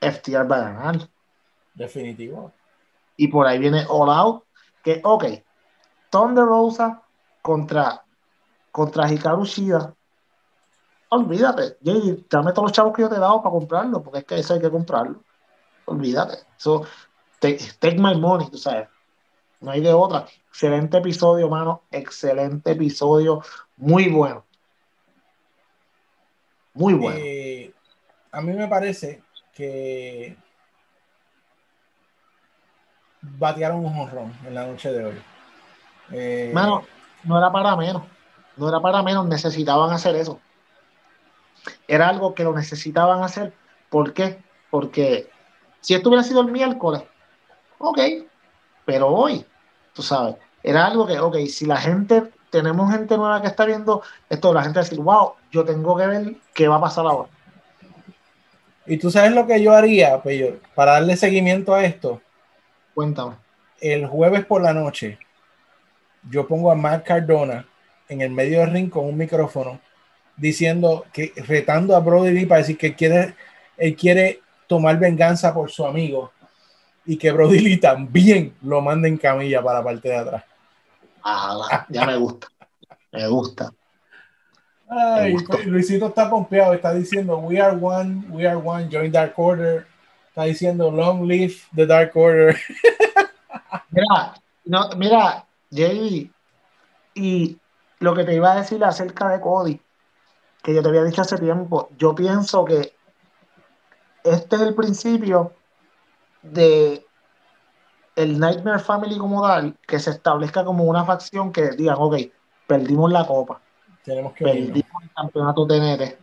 Speaker 2: FTR va a ganar.
Speaker 3: Definitivo.
Speaker 2: Y por ahí viene All Out, que, ok, Thunder Rosa contra, contra Hikaru Shida. Olvídate, Jay, dame todos los chavos que yo te he dado para comprarlo, porque es que eso hay que comprarlo. Olvídate. So, take, my money, tú sabes. No hay de otra. Excelente episodio, mano. Excelente episodio. Muy bueno. Muy bueno.
Speaker 3: Eh, a mí me parece que batearon un honrón en la noche de hoy.
Speaker 2: Eh, Mano, no era para menos. No era para menos, necesitaban hacer eso. Era algo que lo necesitaban hacer. ¿Por qué? Porque si esto hubiera sido el miércoles, ok, pero hoy, tú sabes, era algo que, ok, si la gente, tenemos gente nueva que está viendo esto, la gente va a decir, wow, yo tengo que ver qué va a pasar ahora.
Speaker 3: Y tú sabes lo que yo haría, para darle seguimiento a esto.
Speaker 2: Cuéntame.
Speaker 3: El jueves por la noche, yo pongo a Matt Cardona en el medio del ring con un micrófono diciendo que retando a Brody Lee para decir que quiere, él quiere tomar venganza por su amigo y que Brody Lee también lo mande en camilla para la parte de atrás.
Speaker 2: Ah, ya me gusta. Me gusta.
Speaker 3: Ay, Luisito está pompeado, está diciendo We are one, we are one, join Dark Order. Está diciendo Long live the Dark Order.
Speaker 2: mira, no, mira, Jay, y lo que te iba a decir acerca de Cody, que yo te había dicho hace tiempo, yo pienso que este es el principio de el Nightmare Family como tal, que se establezca como una facción que digan, ok, perdimos la copa,
Speaker 3: Tenemos que
Speaker 2: perdimos el campeonato TNT.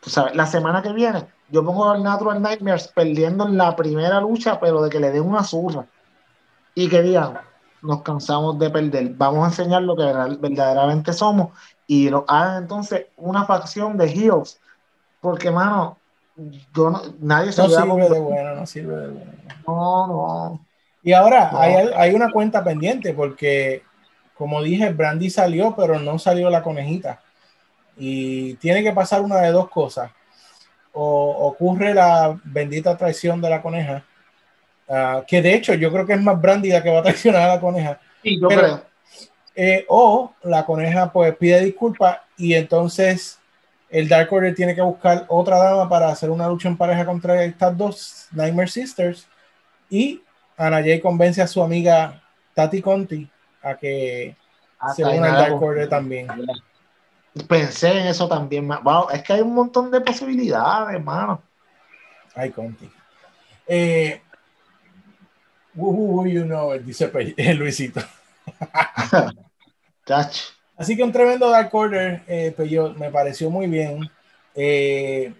Speaker 2: Tú sabes, la semana que viene, yo pongo al Natural Nightmares perdiendo en la primera lucha, pero de que le den una zurra. Y que digan, nos cansamos de perder. Vamos a enseñar lo que verdaderamente somos y lo hagan entonces una facción de heels. Porque, mano, yo no, nadie
Speaker 3: se no sirve de bueno, no sirve de bueno.
Speaker 2: No, no.
Speaker 3: Y ahora Hay, hay, una cuenta pendiente porque, como dije, Brandy salió, pero no salió la conejita. Y tiene que pasar una de dos cosas. O ocurre la bendita traición de la coneja Ah, que de hecho yo creo que es más Brandy que va a traicionar a la coneja.
Speaker 2: Sí, yo creo.
Speaker 3: Eh, o la coneja pues pide disculpas y entonces el Dark Order tiene que buscar otra dama para hacer una lucha en pareja contra estas dos Nightmare Sisters y Ana Jay convence a su amiga Tati Conti a que se una al Dark Order también.
Speaker 2: Pensé en eso también. Wow, es que hay un montón de posibilidades, hermano.
Speaker 3: Ay, Conti. Eh, Uh, you know, dice Luisito. Así que un tremendo Dark Order, eh, me pareció muy bien. Eh,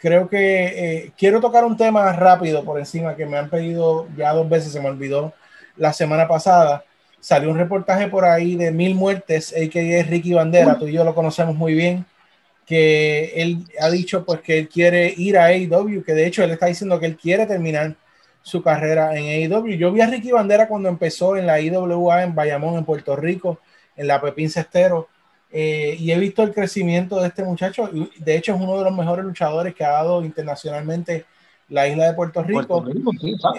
Speaker 3: creo que eh, quiero tocar un tema rápido por encima que me han pedido ya dos veces, se me olvidó la semana pasada. Salió un reportaje por ahí de Mil Muertes, a.k.a. Ricky Bandera, tú y yo lo conocemos muy bien, que él ha dicho pues que él quiere ir a AEW, que de hecho él está diciendo que él quiere terminar su carrera en AEW. Yo vi a Ricky Bandera cuando empezó en la IWA en Bayamón, en Puerto Rico, en la Pepín Cestero, eh, y he visto el crecimiento de este muchacho. De hecho, es uno de los mejores luchadores que ha dado internacionalmente la isla de Puerto Rico.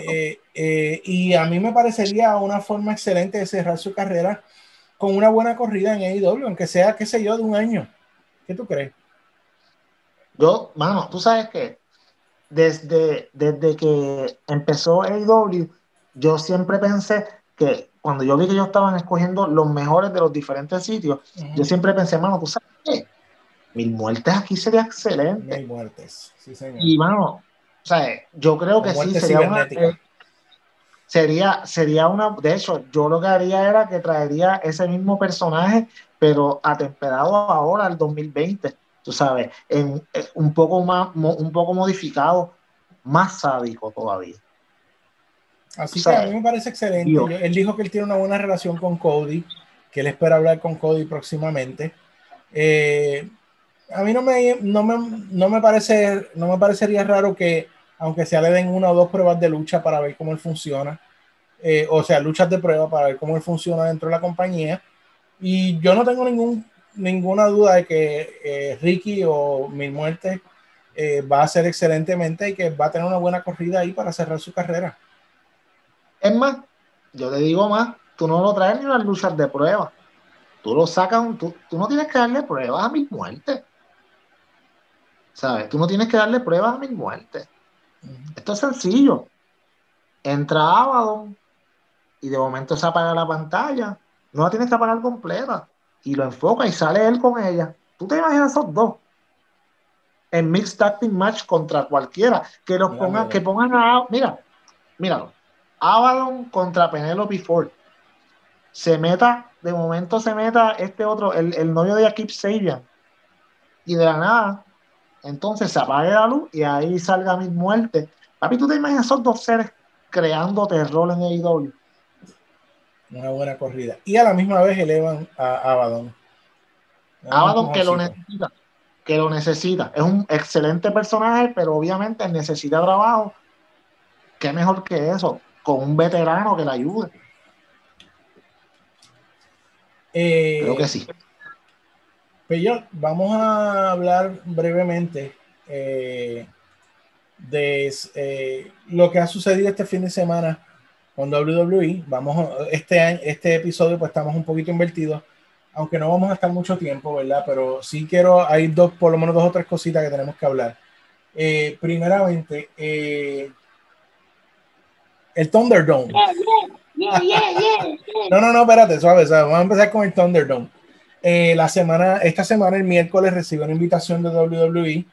Speaker 3: Eh, eh, y a mí me parecería una forma excelente de cerrar su carrera con una buena corrida en AEW, aunque sea, qué sé yo, de un año. ¿Qué tú crees?
Speaker 2: Yo, mano, tú sabes que desde, desde que empezó AEW, yo siempre pensé que cuando yo vi que ellos estaban escogiendo los mejores de los diferentes sitios, yo siempre pensé, mano, ¿tú sabes qué? Mil muertes aquí sería excelente.
Speaker 3: Mil muertes, sí, señor.
Speaker 2: Y, mano, o sea, yo creo que sí, sería una, eh, sería, sería una, de hecho, yo lo que haría era que traería ese mismo personaje, pero atemperado ahora al 2020 tú sabes, en, eh, un, poco más, un poco modificado, más sádico todavía.
Speaker 3: Así que a mí me parece excelente. Él dijo que él tiene una buena relación con Cody, que él espera hablar con Cody próximamente. Eh, a mí no me, no me, no me parece, no me parecería raro que, aunque sea le den una o dos pruebas de lucha para ver cómo él funciona, eh, o sea, luchas de prueba para ver cómo él funciona dentro de la compañía. Y yo no tengo ningún ninguna duda de que eh, Ricky o Mil Muerte eh, va a hacer excelentemente y que va a tener una buena corrida ahí para cerrar su carrera.
Speaker 2: Es más, yo te digo más, tú no lo traes ni las luchas de prueba. Tú lo sacas, tú, no tienes que darle pruebas a Mil Muerte. ¿Sabes? Tú no tienes que darle pruebas a Mil Muerte. Esto es sencillo. Entra Abaddon y de momento se apaga la pantalla. No la tienes que apagar completa y lo enfoca y sale él con ella. ¿Tú te imaginas esos dos? En mixed acting match contra cualquiera. Que los pongan, que pongan a. Mira, míralo. Avalon contra Penelope Ford. Se meta, de momento se meta este otro, el, el novio de Akip Sabian. Y de la nada, entonces se apague la luz y ahí salga mi muerte. Papi, ¿tú te imaginas esos dos seres creando terror en AEW?
Speaker 3: Una buena corrida. Y a la misma vez elevan a Abaddon.
Speaker 2: Abaddon que lo necesita. Que lo necesita. Es un excelente personaje, pero obviamente necesita trabajo. ¿Qué mejor que eso? Con un veterano que le ayude.
Speaker 3: Eh,
Speaker 2: Creo que sí.
Speaker 3: Pues yo, vamos a hablar brevemente eh, de eh, lo que ha sucedido este fin de semana con WWE. Vamos, este, este episodio pues estamos un poquito invertidos, aunque no vamos a estar mucho tiempo, ¿verdad? Pero sí quiero, hay dos, por lo menos dos o tres cositas que tenemos que hablar. Eh, primeramente, eh, el Thunderdome. no, no, no, espérate, suave, Vamos a empezar con el Thunderdome. Eh, la semana, esta semana, el miércoles, recibió una invitación de WWE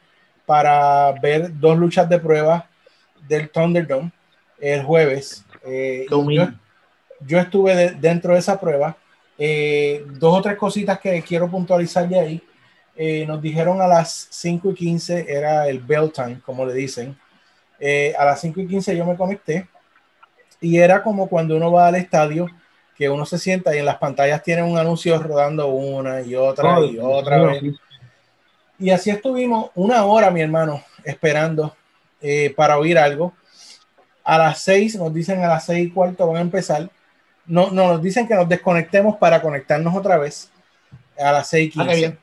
Speaker 3: para ver dos luchas de prueba del Thunderdome el jueves. Eh, yo, estuve dentro de esa prueba. Eh, dos o tres cositas que quiero puntualizar de ahí. Eh, nos dijeron a las 5 y 15, era el bell time, como le dicen. a las 5 y 15 yo me conecté y era como cuando uno va al estadio, que uno se sienta y en las pantallas tiene un anuncio rodando una y otra y otra vez. Y así estuvimos una hora, mi hermano, esperando para oír algo a las seis, nos dicen a las seis y cuarto van a empezar. No, no, nos dicen que nos desconectemos para conectarnos otra vez a las seis y ah, quince.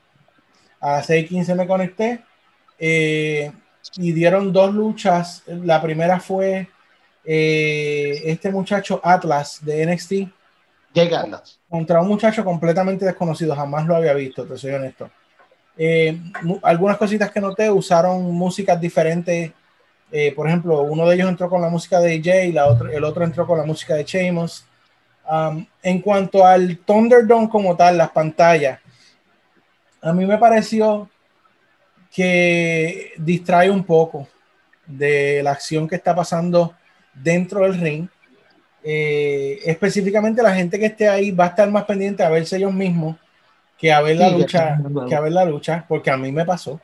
Speaker 3: a las seis y quince me conecté eh, y dieron dos luchas. La primera fue eh, este muchacho Atlas de NXT
Speaker 2: Atlas.
Speaker 3: contra un muchacho completamente desconocido, jamás lo había visto, te soy honesto. Eh, algunas cositas que noté usaron músicas diferentes. Eh, por ejemplo, uno de ellos entró con la música de Jay, la otro, el otro entró con la música de Sheamus. Um, en cuanto al Thunderdome como tal, las pantallas, a mí me pareció que distrae un poco de la acción que está pasando dentro del ring. Eh, específicamente la gente que esté ahí va a estar más pendiente a verse ellos mismos que a ver la
Speaker 2: Sí,
Speaker 3: lucha, que a ver la lucha, porque a mí me pasó.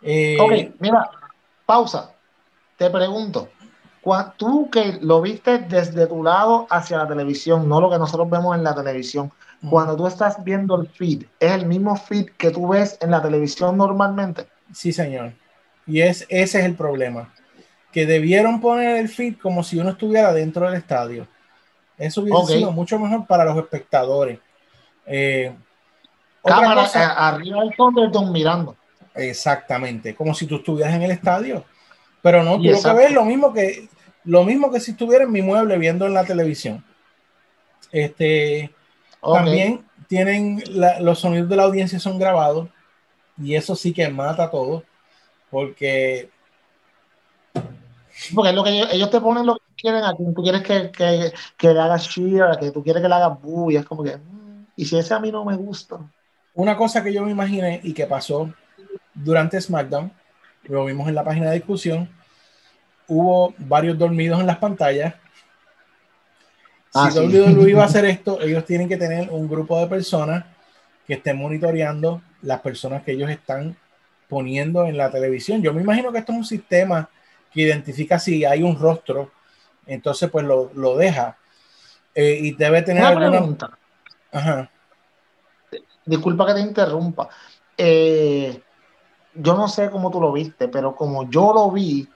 Speaker 3: Eh,
Speaker 2: Ok, mira, pausa. Te pregunto, tú que lo viste desde tu lado hacia la televisión, no lo que nosotros vemos en la televisión, cuando tú estás viendo el feed, ¿es el mismo feed que tú ves en la televisión normalmente?
Speaker 3: Sí, señor. Y es, ese es el problema. Que debieron poner el feed como si uno estuviera dentro del estadio. Eso hubiese
Speaker 2: Ok.
Speaker 3: sido mucho mejor para los espectadores. Eh, otra
Speaker 2: Cámara
Speaker 3: cosa-
Speaker 2: eh, arriba del Thunderdome mirando.
Speaker 3: Exactamente, como si tú estuvieras en el estadio. Pero no, tú lo que ves lo mismo que lo mismo que si estuviera en mi mueble viendo en la televisión. Este
Speaker 2: Ok.
Speaker 3: también tienen la- los sonidos de la audiencia son grabados y eso sí que mata todo porque
Speaker 2: Porque es lo que ellos, ellos te ponen lo que quieren a quien tú quieres que, que, que le hagas cheer, que tú quieres que le hagas boo, y es como que, mm, y si ese a mí no me gusta.
Speaker 3: una cosa que yo me imaginé y que pasó durante SmackDown, lo vimos en la página de discusión, hubo varios dormidos en las pantallas.
Speaker 2: Ah,
Speaker 3: si
Speaker 2: sí.
Speaker 3: WWE iba a hacer esto, ellos tienen que tener un grupo de personas que estén monitoreando las personas que ellos están poniendo en la televisión. Yo me imagino que esto es un sistema que identifica si hay un rostro, entonces pues lo, lo deja. Eh, y debe tener
Speaker 2: Una
Speaker 3: alguna...
Speaker 2: pregunta,
Speaker 3: Ajá.
Speaker 2: disculpa que te interrumpa. Eh, yo no sé cómo tú lo viste, pero como yo lo vi,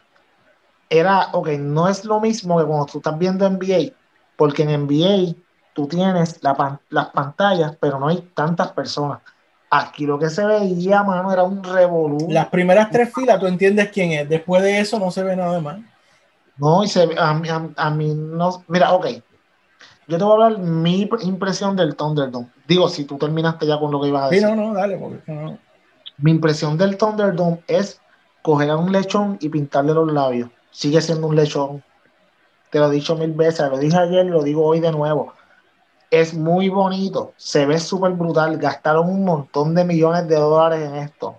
Speaker 2: era, ok, no es lo mismo que cuando tú estás viendo NBA, porque en NBA tú tienes la pan- las pantallas, pero no hay tantas personas. Aquí lo que se veía, mano, era un revolú.
Speaker 3: Las primeras tres filas, tú entiendes quién es. Después de eso no se ve nada más.
Speaker 2: No, y se, ve- a, mí- a, a mí no. Mira, ok. Yo te voy a hablar mi impresión del Thunderdome. Digo, si tú terminaste ya con lo que ibas a
Speaker 3: Sí,
Speaker 2: decir.
Speaker 3: no, no, dale, porque no.
Speaker 2: Mi impresión del Thunderdome es coger a un lechón y pintarle los labios. Sigue siendo un lechón. Te lo he dicho mil veces, lo dije ayer lo digo hoy de nuevo. Es muy bonito, se ve súper brutal. Gastaron un montón de millones de dólares en esto.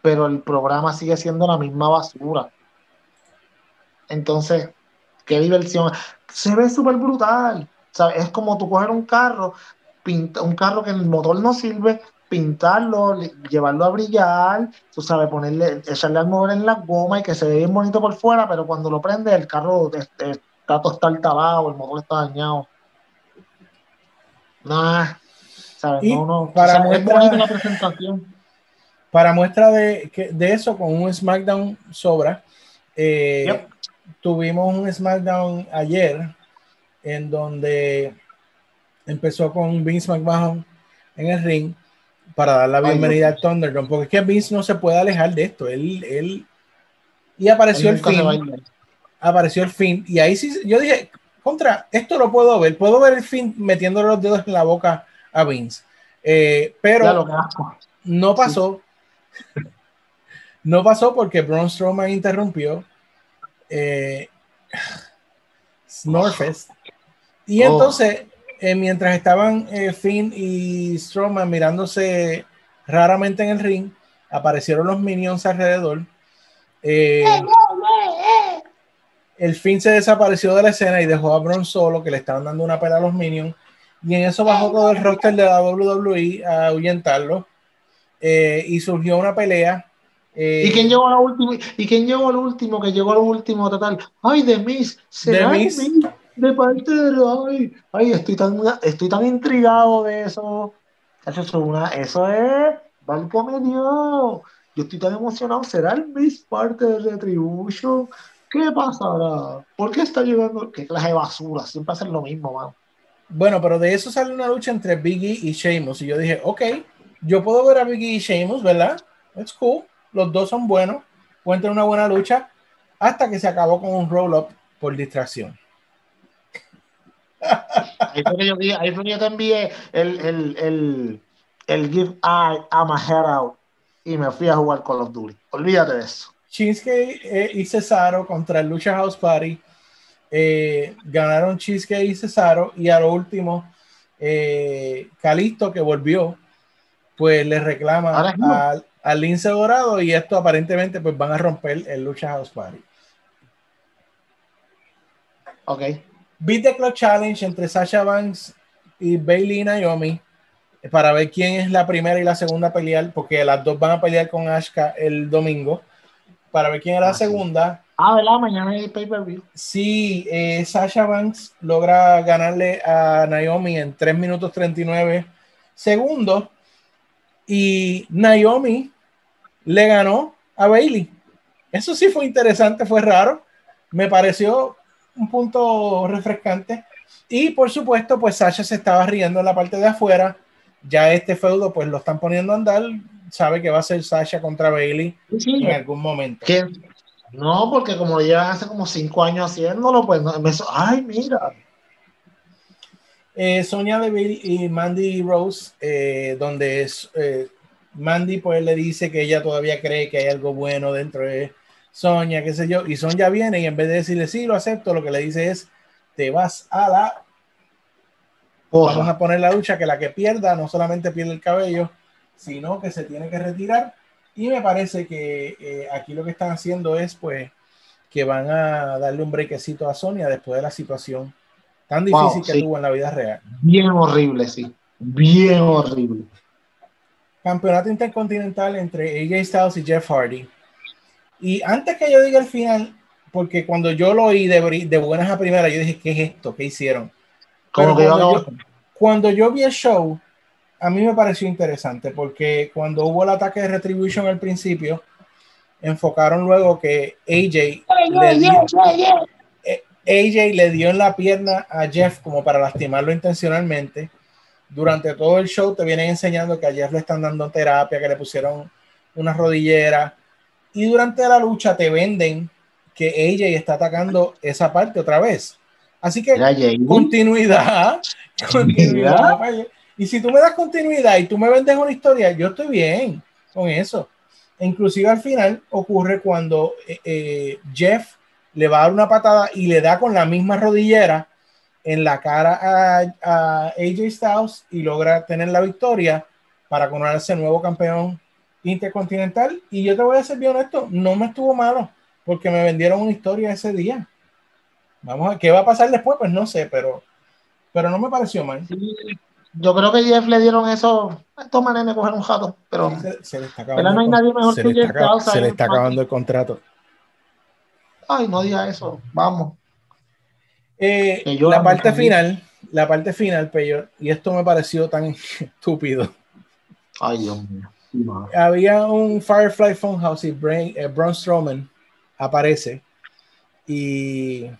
Speaker 2: Pero el programa sigue siendo la misma basura. Entonces, qué diversión. Se ve súper brutal. Es como tú coger un carro, pinta, un carro que el motor no sirve, pintarlo, le- llevarlo a brillar, tú sabes, ponerle, echarle al mover en la goma y que se ve bien bonito por fuera, pero cuando lo prende el carro este, está todo está talado, el motor está dañado. Nah, ¿sabes?
Speaker 3: Y
Speaker 2: no, no.
Speaker 3: para
Speaker 2: o sea, es
Speaker 3: muestra-
Speaker 2: la presentación.
Speaker 3: Para muestra de, de eso, con un SmackDown sobra, eh,
Speaker 2: Yep.
Speaker 3: tuvimos un SmackDown ayer en donde empezó con Vince McMahon en el ring para dar la
Speaker 2: Ay,
Speaker 3: bienvenida
Speaker 2: Dios.
Speaker 3: al Thunderdome, porque es que Vince no se puede alejar de esto. Él, él y apareció el
Speaker 2: a
Speaker 3: fin, apareció el fin, y ahí sí, yo dije, contra, esto lo puedo ver, puedo ver el fin metiéndole los dedos en la boca a Vince, Eh, pero no pasó. No pasó porque Braun Strowman interrumpió eh, Snorfest. Y
Speaker 2: Oh.
Speaker 3: Eh, mientras estaban eh, Finn y Strowman mirándose raramente en el ring, aparecieron los minions alrededor. Eh, el Finn se desapareció de la escena y dejó a Braun solo, que le estaban dando una pela a los minions. Y en eso bajó todo el roster de la WWE a ahuyentarlo. Eh, y surgió una pelea. eh,
Speaker 2: ¿Y quién llegó a la última? ¿Y quién llegó al último? Que llegó al último total. Ay, de Miss. ¿Será
Speaker 3: The Miz?
Speaker 2: De parte de ay, ay, estoy tan, estoy tan intrigado de eso. Eso es válgame Dios. Yo estoy tan emocionado. ¿Será el Miss parte de Retribution? ¿Qué pasará? ¿Por qué está llegando? ¿Qué clase de basura? Siempre hacen lo mismo, man.
Speaker 3: Bueno, pero de eso sale una lucha entre Biggie y Sheamus. Y yo dije, ok, yo puedo ver a Biggie y Sheamus, ¿verdad? It's cool. Los dos son buenos. Tener una buena lucha. Hasta que se acabó con un roll-up por distracción.
Speaker 2: Ahí fue que yo, ahí fue que yo te envié el, el, el, el Give I I'm a Head Out y me fui a jugar Call of Duty. Olvídate de eso.
Speaker 3: Cheesecake eh, y Cesaro contra el Lucha House Party. Eh, ganaron Cheesecake y Cesaro. Y a lo último, eh, Calisto, que volvió, pues le reclama al, al Lince Dorado. Y esto aparentemente, pues van a romper el Lucha House Party.
Speaker 2: Ok.
Speaker 3: Beat the Clock Challenge entre Sasha Banks y Bailey y Naomi eh, para ver quién es la primera y la segunda a pelear, porque las dos van a pelear con Ashka el domingo. Para ver quién es la
Speaker 2: Ah, sí.
Speaker 3: segunda.
Speaker 2: Ah, ¿verdad? Mañana hay pay-per-view.
Speaker 3: Si eh, Sasha Banks logra ganarle a Naomi en 3 minutos 39 segundos y Naomi le ganó a Bailey. Eso sí fue interesante, fue raro. Me pareció un punto refrescante. Y por supuesto, pues Sasha se estaba riendo en la parte de afuera. Ya este feudo, pues lo están poniendo a andar. Sabe que va a ser Sasha contra Bailey
Speaker 2: Sí, sí.
Speaker 3: en algún momento.
Speaker 2: Que- No, porque como lo llevan hace como cinco años haciéndolo, pues no, me, ay, mira.
Speaker 3: Eh, Sonia Deville y Mandy Rose, eh, donde es, eh, Mandy pues le dice que ella todavía cree que hay algo bueno dentro de Sonia, qué sé yo, y Sonia viene y en vez de decirle sí, lo acepto, lo que le dice es, te vas a la, vamos a poner la lucha, que la que pierda no solamente pierde el cabello, sino que se tiene que retirar. Y me parece que eh, aquí lo que están haciendo es pues que van a darle un brequecito a Sonia después de la situación tan
Speaker 2: Wow,
Speaker 3: difícil que
Speaker 2: sí.
Speaker 3: tuvo en la vida real.
Speaker 2: Bien horrible, sí. Bien horrible.
Speaker 3: campeonato intercontinental entre AJ Styles y Jeff Hardy. Y antes que yo diga el final, porque cuando yo lo oí de, de buenas a primeras, yo dije, ¿qué es esto? ¿Qué hicieron?
Speaker 2: Como
Speaker 3: Pero
Speaker 2: que yo
Speaker 3: cuando,
Speaker 2: acabo-
Speaker 3: yo, cuando yo vi el show, a mí me pareció interesante, porque cuando hubo el ataque de Retribution al principio, enfocaron luego que AJ le dio, eh, AJ le dio en la pierna a Jeff como para lastimarlo intencionalmente. Durante todo el show te vienen enseñando que a Jeff le están dando terapia, que le pusieron una rodillera. Y durante la lucha te venden que AJ está atacando esa parte otra vez. Así que continuidad, continuidad. Y si tú me das continuidad y tú me vendes una historia, yo estoy bien con eso. E Inclusive al final ocurre cuando eh, eh, Jeff le va a dar una patada y le da con la misma rodillera en la cara a, a AJ Styles y logra tener la victoria para coronarse nuevo campeón intercontinental. Y yo te voy a ser bien honesto, no me estuvo malo porque me vendieron una historia ese día. Vamos a ver qué va a pasar después, pues no sé, pero, pero no me pareció mal.
Speaker 2: Yo creo que Jeff le dieron eso. Estos manes me cogen un jato, pero
Speaker 3: Se, se le está
Speaker 2: Pero
Speaker 3: acabando,
Speaker 2: no hay nadie mejor
Speaker 3: se
Speaker 2: que Jeff
Speaker 3: está acab-
Speaker 2: Styles
Speaker 3: se le está acabando el contrato.
Speaker 2: ay, no diga eso. Vamos.
Speaker 3: Eh, la parte final, la parte final, Peyor, y esto me pareció tan estúpido.
Speaker 2: Ay, Dios mío. Sí.
Speaker 3: Había un Firefly Funhouse y Brain, eh, Braun Strowman aparece y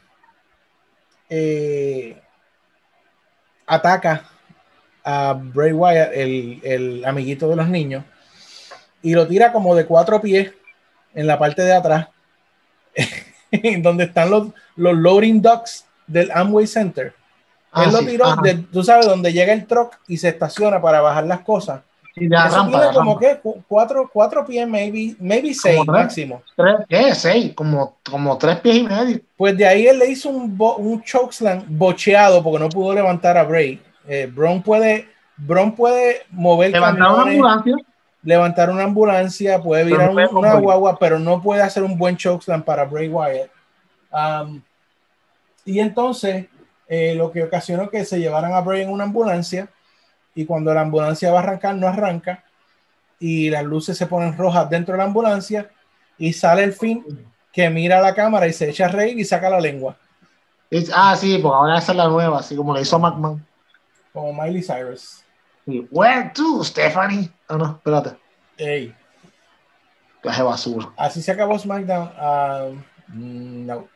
Speaker 3: eh, ataca a Bray Wyatt, el, el amiguito de los niños, y lo tira como de cuatro pies en la parte de atrás, donde están los, los loading docks del Amway Center.
Speaker 2: Ah,
Speaker 3: Él lo
Speaker 2: sí,
Speaker 3: tiró, de- tú sabes, donde llega el truck y se estaciona para bajar las cosas.
Speaker 2: Sí, de la
Speaker 3: Eso
Speaker 2: rampa,
Speaker 3: tiene como que cu- cuatro, cuatro pies, maybe, maybe seis
Speaker 2: tres.
Speaker 3: máximo.
Speaker 2: Tres, ¿Qué? Seis, como, como tres pies y medio.
Speaker 3: Pues de ahí él le hizo un, bo- un chokeslam bocheado porque no pudo levantar a Bray. Eh, Braun puede, Braun puede mover
Speaker 2: Levantar una ambulancia.
Speaker 3: levantar una ambulancia, puede virar un- una guagua, pero no puede hacer un buen chokeslam para Bray Wyatt. Um, y entonces eh, lo que ocasionó que se llevaran a Bray en una ambulancia y cuando la ambulancia va a arrancar no arranca y las luces se ponen rojas dentro de la ambulancia y sale el fin que mira a la cámara y se echa a reír y saca la lengua
Speaker 2: Es- ah, sí, porque ahora esa es la nueva, así como le hizo McMahon.
Speaker 3: como Miley Cyrus.
Speaker 2: Sí. Where to, Stephanie? Ah, no, espérate.
Speaker 3: Ey,
Speaker 2: Clase basura.
Speaker 3: así se acabó SmackDown. Um, no.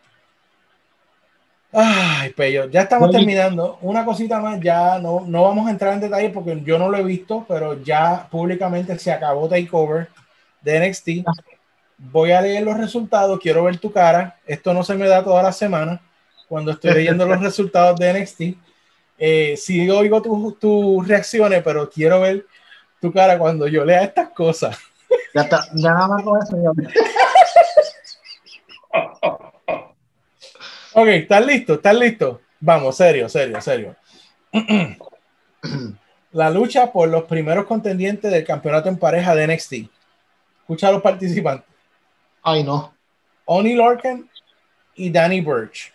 Speaker 3: Ay, Pello, ya estamos
Speaker 2: Oye.
Speaker 3: terminando. Una cosita más, ya no, no vamos a entrar en detalle porque yo no lo he visto, pero ya públicamente se acabó Takeover de NXT. Voy a leer los resultados, quiero ver tu cara. Esto no se me da toda la semana. cuando estoy leyendo los resultados de NXT. Eh, sí oigo tus reacciones, pero quiero ver tu cara cuando yo lea estas cosas.
Speaker 2: Ya está, ya nada más con eso.
Speaker 3: ok, ¿estás listo? ¿Estás listo? Vamos, serio, serio, serio. La lucha por los primeros contendientes del campeonato en pareja de NXT. Escucha a los participantes.
Speaker 2: Ay, no.
Speaker 3: Oni Lorcan y Danny Burch.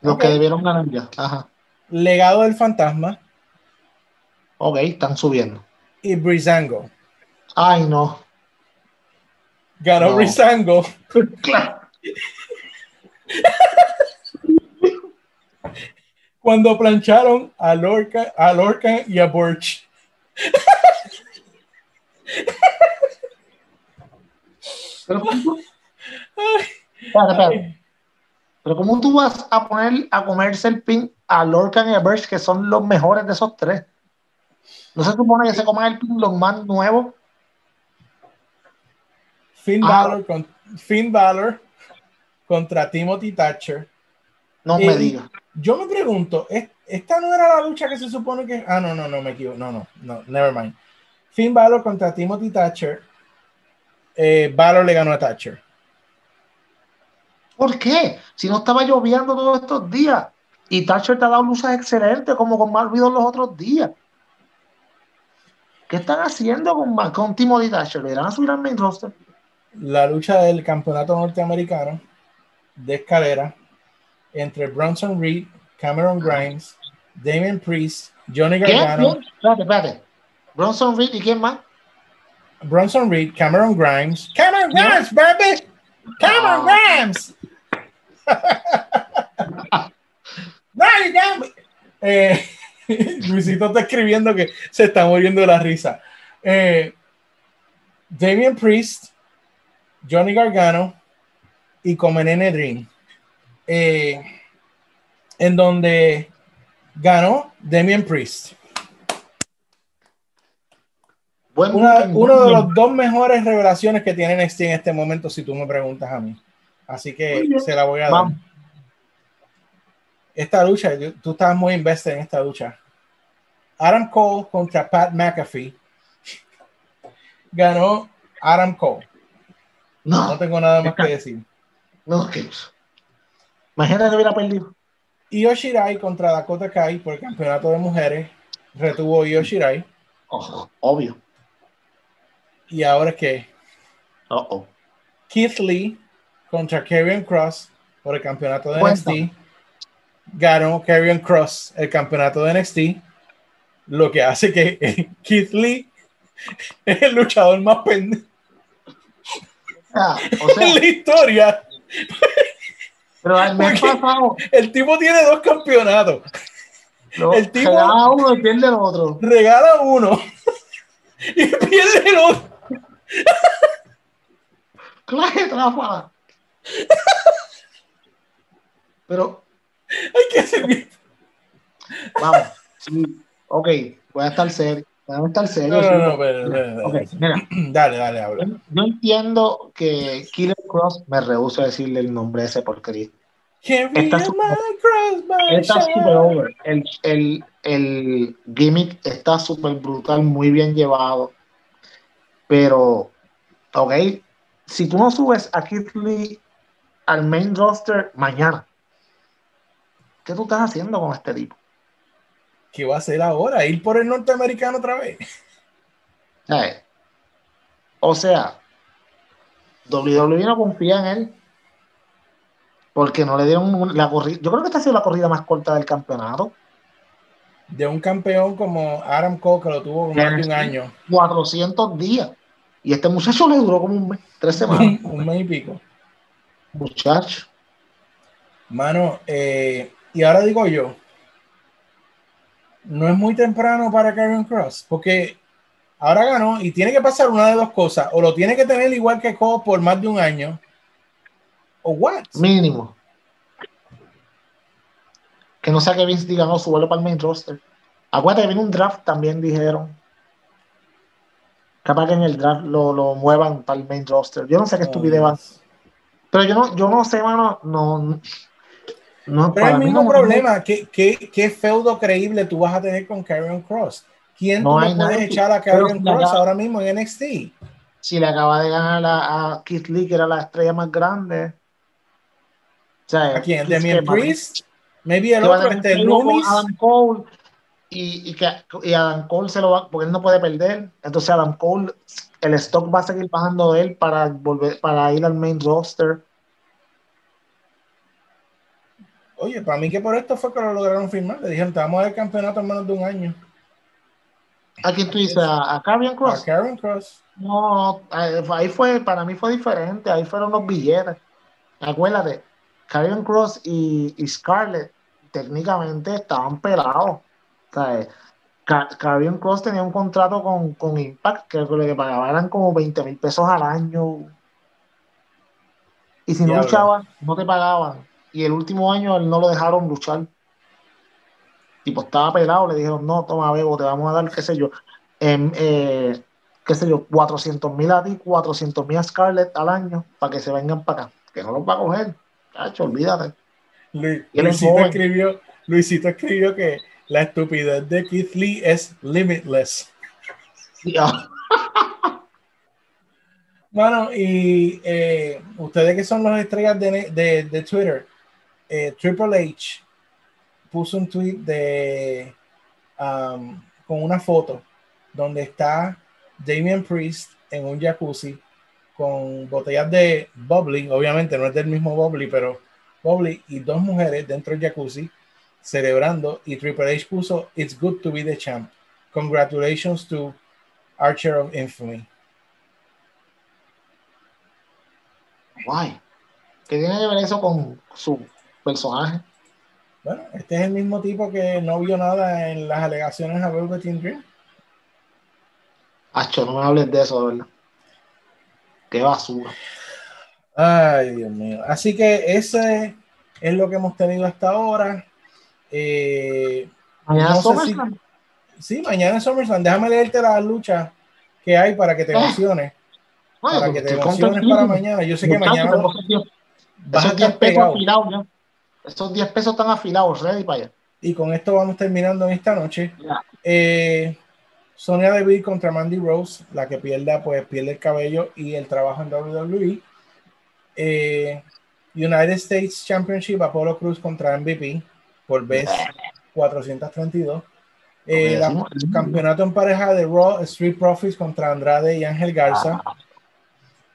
Speaker 2: Los que debieron ganar ya. Ajá.
Speaker 3: Legado del fantasma.
Speaker 2: Ok, están subiendo.
Speaker 3: Y Brizango.
Speaker 2: Ay, no.
Speaker 3: Ganó
Speaker 2: No.
Speaker 3: Brizango.
Speaker 2: Claro.
Speaker 3: cuando plancharon a Lorca, a Lorcan y a Burch.
Speaker 2: Pero, ¿cómo tú- Espera, espera. Pero ¿cómo tú vas a poner a comerse el pin a Lorcan y a Birch, que son los mejores de esos tres? ¿No se supone que se coman el pin los más nuevos?
Speaker 3: Finn,
Speaker 2: Ah.
Speaker 3: Balor, con, Finn Balor contra Timothy Thatcher.
Speaker 2: No
Speaker 3: Eh,
Speaker 2: me digas.
Speaker 3: Yo me pregunto, ¿es- ¿esta no era la lucha que se supone que... Ah, no, no, no, me equivoco. No, no, no, never mind. Finn Balor contra Timothy Thatcher. Eh, Balor le ganó a Thatcher.
Speaker 2: ¿Por qué? Si no estaba lloviendo todos estos días. Y Thatcher te ha dado luces excelentes, como con mal ruido los otros días. ¿Qué están haciendo con, con Timothy Thatcher? ¿Le irán a subir al main roster?
Speaker 3: La lucha del campeonato norteamericano de escalera entre Bronson Reed, Cameron Grimes, Damien Priest, Johnny
Speaker 2: ¿Qué?
Speaker 3: Gargano,
Speaker 2: ¿Quién? Espérate, espérate. Bronson Reed y quién más?
Speaker 3: Bronson Reed, Cameron Grimes, Cameron Grimes, baby, Cameron Grimes. got me. Eh, Luisito está escribiendo que se está muriendo de la risa. Eh, Damien Priest, Johnny Gargano y Comenene Dream. Eh, en donde ganó Damien Priest. Una- uno de los dos mejores revelaciones que tiene NXT en este momento, si tú me preguntas a mí. Así que se la voy a dar.
Speaker 2: Vamos.
Speaker 3: Esta lucha, tú estabas muy invested en esta lucha. Adam Cole contra Pat McAfee. Ganó Adam Cole. No
Speaker 2: No,
Speaker 3: tengo nada más que decir.
Speaker 2: no, que. Imagínate que hubiera perdido.
Speaker 3: Io Shirai contra Dakota Kai por el campeonato de mujeres. Retuvo Io Shirai.
Speaker 2: Oh, obvio.
Speaker 3: Y ahora que
Speaker 2: Oh, oh.
Speaker 3: Keith Lee contra Karrion Cross por el campeonato de
Speaker 2: Cuenta.
Speaker 3: NXT. Ganó Karrion Cross el campeonato de NXT. Lo que hace que Keith Lee es el luchador más pendejo
Speaker 2: Ah, o
Speaker 3: en la historia.
Speaker 2: Pero el mes
Speaker 3: Porque-
Speaker 2: pasado,
Speaker 3: El tipo tiene dos campeonatos. el tipo-
Speaker 2: se gana uno y pierde el otro.
Speaker 3: Regala uno y pierde el otro.
Speaker 2: Clase tráfala. Pero,
Speaker 3: Hay que ser
Speaker 2: vamos. Sí, ok, voy a estar serio. Voy a estar serio.
Speaker 3: No, no, no,
Speaker 2: porque-
Speaker 3: pero, pero, pero,
Speaker 2: Ok, mira,
Speaker 3: Dale, dale, habla.
Speaker 2: yo entiendo que Killer Cross, me rehuso a decirle el nombre ese porquería.
Speaker 3: Carry
Speaker 2: Está super over. El, el, el gimmick está súper brutal, muy bien llevado. Pero, ok, si tú no subes a Keith Lee al main roster mañana, ¿qué tú estás haciendo con este tipo?
Speaker 3: ¿Qué va a hacer ahora? ¿Ir por el norteamericano otra vez?
Speaker 2: ¿Sabes? O sea, WWE no confía en él porque no le dieron un- la corrida. Yo creo que esta ha sido la corrida más corta del campeonato.
Speaker 3: De un campeón como Adam Cole, que lo tuvo por más de un año,
Speaker 2: 400 días. Y este muchacho le duró como un mes, tres semanas.
Speaker 3: un, un mes y pico.
Speaker 2: Muchacho.
Speaker 3: Mano, eh, y ahora digo yo, no es muy temprano para Karen Cross, porque ahora ganó y tiene que pasar una de dos cosas, o lo tiene que tener igual que Cole por más de un año, o what?
Speaker 2: Mínimo. Que no sea que Vince diga, no, súbelo para el main roster. Acuérdate que viene un draft, también dijeron. Capaz que en el draft lo, lo muevan para el main roster. Yo no sé qué estupidez va. Pero yo no, yo no sé, mano, no, no
Speaker 3: Pero
Speaker 2: para
Speaker 3: el
Speaker 2: mí
Speaker 3: mismo
Speaker 2: no-
Speaker 3: problema, ¿qué, qué, qué feudo creíble tú vas a tener con Karrion Cross? ¿Quién
Speaker 2: No
Speaker 3: tú
Speaker 2: hay
Speaker 3: puedes
Speaker 2: nadie.
Speaker 3: echar a Karrion Cross ahora mismo en NXT?
Speaker 2: Si le acaba de ganar a, a Keith Lee, que era la estrella más grande. O sea,
Speaker 3: ¿A quién? ¿Demian Priest? Maybe el otro, este, Loomis.
Speaker 2: Adam Cole y, y que y Adam Cole se lo va, porque él no puede perder. Entonces Adam Cole, el stock va a seguir bajando de él para volver, para ir al main roster.
Speaker 3: Oye, para mí que por esto fue que lo lograron firmar. Le dijeron, te vamos a dar campeonato en menos de un año.
Speaker 2: ¿A quién tú dices? ¿A, a Karrion
Speaker 3: A
Speaker 2: Cross?
Speaker 3: Karrion Cross.
Speaker 2: No, ahí fue, para mí fue diferente, ahí fueron los billetes. Acuérdate, Karrion Cross y, y Scarlett técnicamente estaban pelados. O sea, Ka- Karrion Cross tenía un contrato con, con Impact que lo que pagaba eran como 20 mil pesos al año. Y si no
Speaker 3: Diablo.
Speaker 2: luchaban, no te pagaban. Y el último año él no lo dejaron luchar. Tipo, estaba pelado, le dijeron, no, toma, Bebo, te vamos a dar, qué sé yo, eh, qué sé yo, 400 mil a ti, 400 mil a Scarlett al año, para que se vengan para acá. Que no los va a coger. Cacho, olvídate.
Speaker 3: Lu-
Speaker 2: es
Speaker 3: Luisito escribió, Luisito escribió que la estupidez de Keith Lee es limitless.
Speaker 2: Ya.
Speaker 3: Bueno, y eh, ustedes que son las estrellas de, de, de Twitter, eh, Triple H puso un tweet de um, con una foto donde está Damian Priest en un jacuzzi con botellas de bubbly, obviamente no es del mismo bubbly, pero bubbly y dos mujeres dentro del jacuzzi celebrando y Triple H puso It's good to be the champ. Congratulations to Archer of Infamy.
Speaker 2: Guay. ¿Qué tiene que ver eso con su personaje?
Speaker 3: Bueno, este es el mismo tipo que no vio nada en las alegaciones a Velveteen Dream.
Speaker 2: Acho, no me hables de eso, de verdad. Qué basura.
Speaker 3: Ay, Dios mío. Así que ese es lo que hemos tenido hasta ahora. Eh,
Speaker 2: Mañana
Speaker 3: No sé
Speaker 2: SummerSlam.
Speaker 3: sí, mañana en SummerSlam. Déjame leerte las luchas que hay para que te
Speaker 2: Ah.
Speaker 3: emociones. Para que te emociones para mañana. Yo sé que mañana vas a
Speaker 2: esos 10
Speaker 3: estar pegado.
Speaker 2: Esos 10 pesos están afilados, ready para allá.
Speaker 3: Y con esto vamos terminando en esta noche. Eh, Sonia Deville contra Mandy Rose, la que pierda, pues pierde el cabello y el trabajo en WWE. Eh, United States Championship, Apollo Cruz contra MVP por vez 432. Eh, la-
Speaker 2: decimos-
Speaker 3: campeonato en pareja de Raw, Street Profits contra Andrade y Ángel Garza.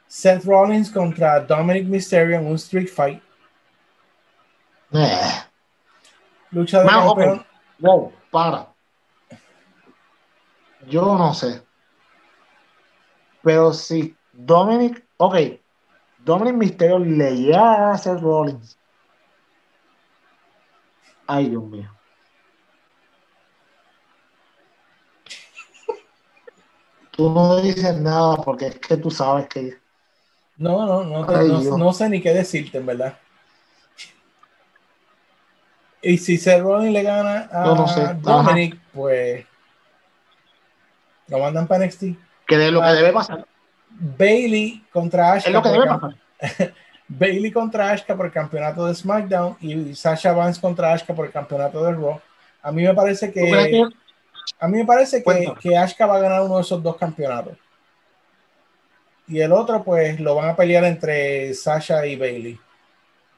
Speaker 3: Seth Rollins contra Dominic Mysterio en un Street Fight.
Speaker 2: Eh.
Speaker 3: Lucha de campeón.
Speaker 2: Wow, para. Yo no sé. Pero si Dominic, ok, Dominic Mysterio le llega a Seth Rollins. Ay, Dios mío. Tú no dices nada porque es que tú sabes que
Speaker 3: No, no, no,
Speaker 2: Ay,
Speaker 3: no- no sé ni qué decirte, en verdad. Y si Seth Rollins le gana a
Speaker 2: Yo no sé.
Speaker 3: Dominic, pues lo mandan para NXT.
Speaker 2: que de lo que debe pasar.
Speaker 3: Bailey contra Ashka.
Speaker 2: Es lo que debe pasar.
Speaker 3: Bailey contra Ashka por el campeonato de SmackDown y Sasha Vance contra Ashka por el campeonato de Raw. A mí me parece
Speaker 2: ¿Tú crees
Speaker 3: que
Speaker 2: que-
Speaker 3: a mí me parece que, que Ashka va a ganar uno de esos dos campeonatos. Y el otro, pues, lo van a pelear entre Sasha y Bailey.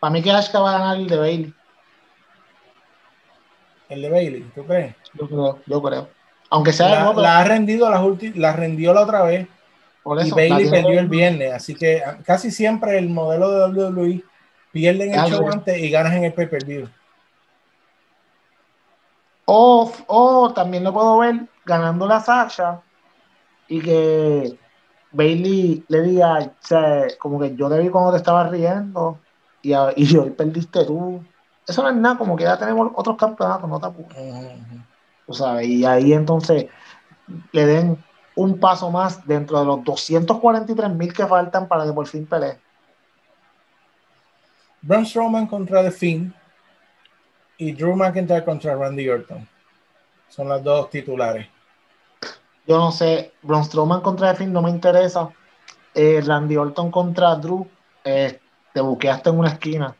Speaker 2: Para mí que Ashka va a ganar el de Bailey.
Speaker 3: El de Bailey, ¿tú crees?
Speaker 2: Yo creo, yo creo. Aunque sea
Speaker 3: La, ha rendido las la rendió la otra vez
Speaker 2: por
Speaker 3: y Bailey perdió el viernes, así que ah, casi siempre el modelo de WWE pierden el show antes y ganas en el pay-per-view.
Speaker 2: O, o también lo puedo ver ganando la Sasha y que Bailey le diga, o sea, como que yo te vi cuando te estabas riendo y, y hoy perdiste tú. Eso no es nada, como que ya tenemos otros campeonatos, no te apures, tú sabes, y ahí entonces le den un paso más dentro de los 243 mil que faltan para que por fin pelee.
Speaker 3: Braun Strowman contra The Fiend y Drew McIntyre contra Randy Orton. Son las dos titulares.
Speaker 2: Yo no sé, Braun Strowman contra The Fiend no me interesa. Eh, Randy Orton contra Drew, eh, te buqueaste en una esquina.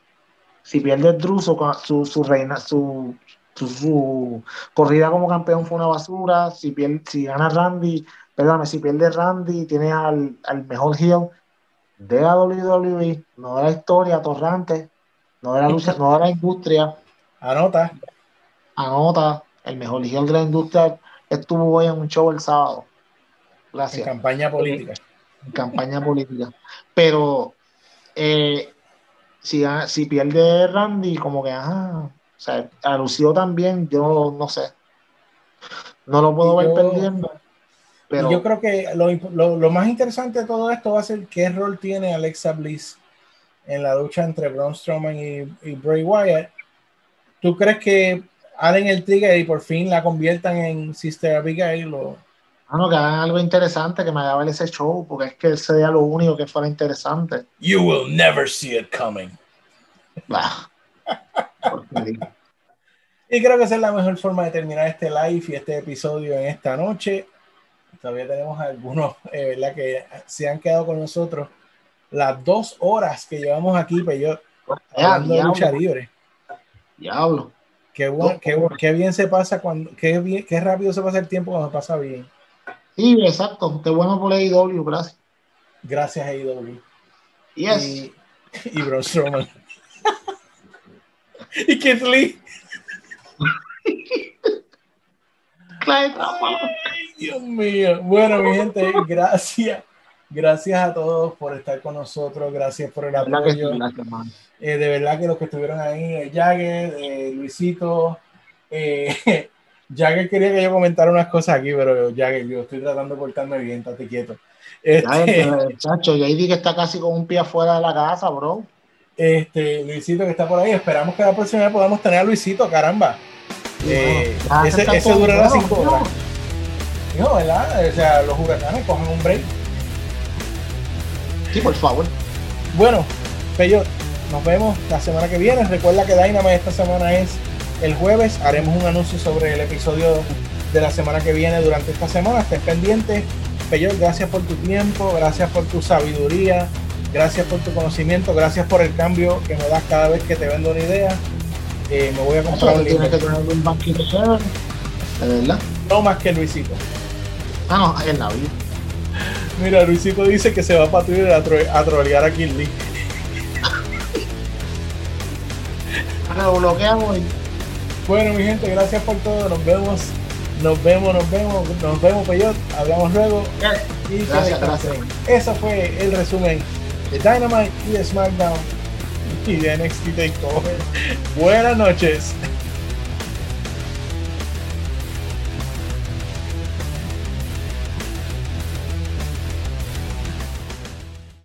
Speaker 2: Si pierde Drew, su, su, reina, su, su, corrida como campeón fue una basura. Si, pierde, si gana Randy, perdóname, si pierde Randy, tiene al, al mejor heel de la WWE, no de la historia torrante, no de la lucha, no de la industria.
Speaker 3: Anota.
Speaker 2: Anota, el mejor heel de la industria estuvo hoy en un show el sábado. Gracias.
Speaker 3: En campaña política.
Speaker 2: En campaña política. Pero eh, si, si pierde Randy, como que, ajá, o sea, a Lucio también, yo no sé. No lo puedo ver perdiendo. Pero...
Speaker 3: Yo creo que lo, lo, más interesante de todo esto va a ser qué rol tiene Alexa Bliss en la lucha entre Braun Strowman y, y Bray Wyatt. ¿Tú crees que Allen el trigger y por fin la conviertan en Sister Abigail? O...
Speaker 2: Ah, no, que hagan algo interesante, que me haga ver ese show, porque es que sería lo único que fuera interesante.
Speaker 4: You will never see it coming.
Speaker 3: y creo que esa es la mejor forma de terminar este live y este episodio en esta noche. Todavía tenemos algunos, eh, ¿verdad? Que se han quedado con nosotros las dos horas que llevamos aquí, pero yo hablando de lucha libre.
Speaker 2: Diablo.
Speaker 3: Qué, bueno, qué, qué, bien se pasa cuando, qué, bien, qué rápido se pasa el tiempo cuando pasa bien.
Speaker 2: Sí, exacto. Qué bueno por AEW, gracias.
Speaker 3: Gracias, AEW.
Speaker 2: Yes.
Speaker 3: Y, y Braun Strowman. y Keith Lee. Ay, Dios mío. Bueno, mi gente, gracias. Gracias a todos por estar con nosotros. Gracias por el apoyo. Eh, de verdad que los que estuvieron ahí, eh, Jagger, eh, Luisito, eh, Jagger quería que yo comentara unas cosas aquí, pero Jagger, yo estoy tratando de portarme bien, estate quieto.
Speaker 2: Este, chacho, que está casi con un pie afuera de la casa, bro.
Speaker 3: Este, Luisito que está por ahí, esperamos que la próxima vez podamos tener a Luisito, caramba. Eh, ese, ese durará cinco horas. No, ¿verdad? O sea, los huracanes cogen un break.
Speaker 2: Sí, por favor.
Speaker 3: Bueno, Peyot, nos vemos la semana que viene. Recuerda que Dynamite esta semana es el jueves. Haremos un anuncio sobre el episodio de la semana que viene durante esta semana. Estén pendientes. Peyot, gracias por tu tiempo, gracias por tu sabiduría, gracias por tu conocimiento, gracias por el cambio que me das cada vez que te vendo una idea. Eh, me voy a comprar un
Speaker 2: libro. Tienes que tener un banquito de verdad.
Speaker 3: No más que Luisito.
Speaker 2: Ah, no, es la vida.
Speaker 3: Mira, Luisito dice que se va para Twitter a, tro a trolear a Kirby.
Speaker 2: Lo bloqueamos.
Speaker 3: Bueno, mi gente, gracias por todo. Nos vemos. Nos vemos, nos vemos, nos vemos, Peyot. Hablamos luego.
Speaker 2: Y gracias, gracias.
Speaker 3: Eso fue el resumen de Dynamite y de SmackDown y de NXT Takeover. Buenas noches.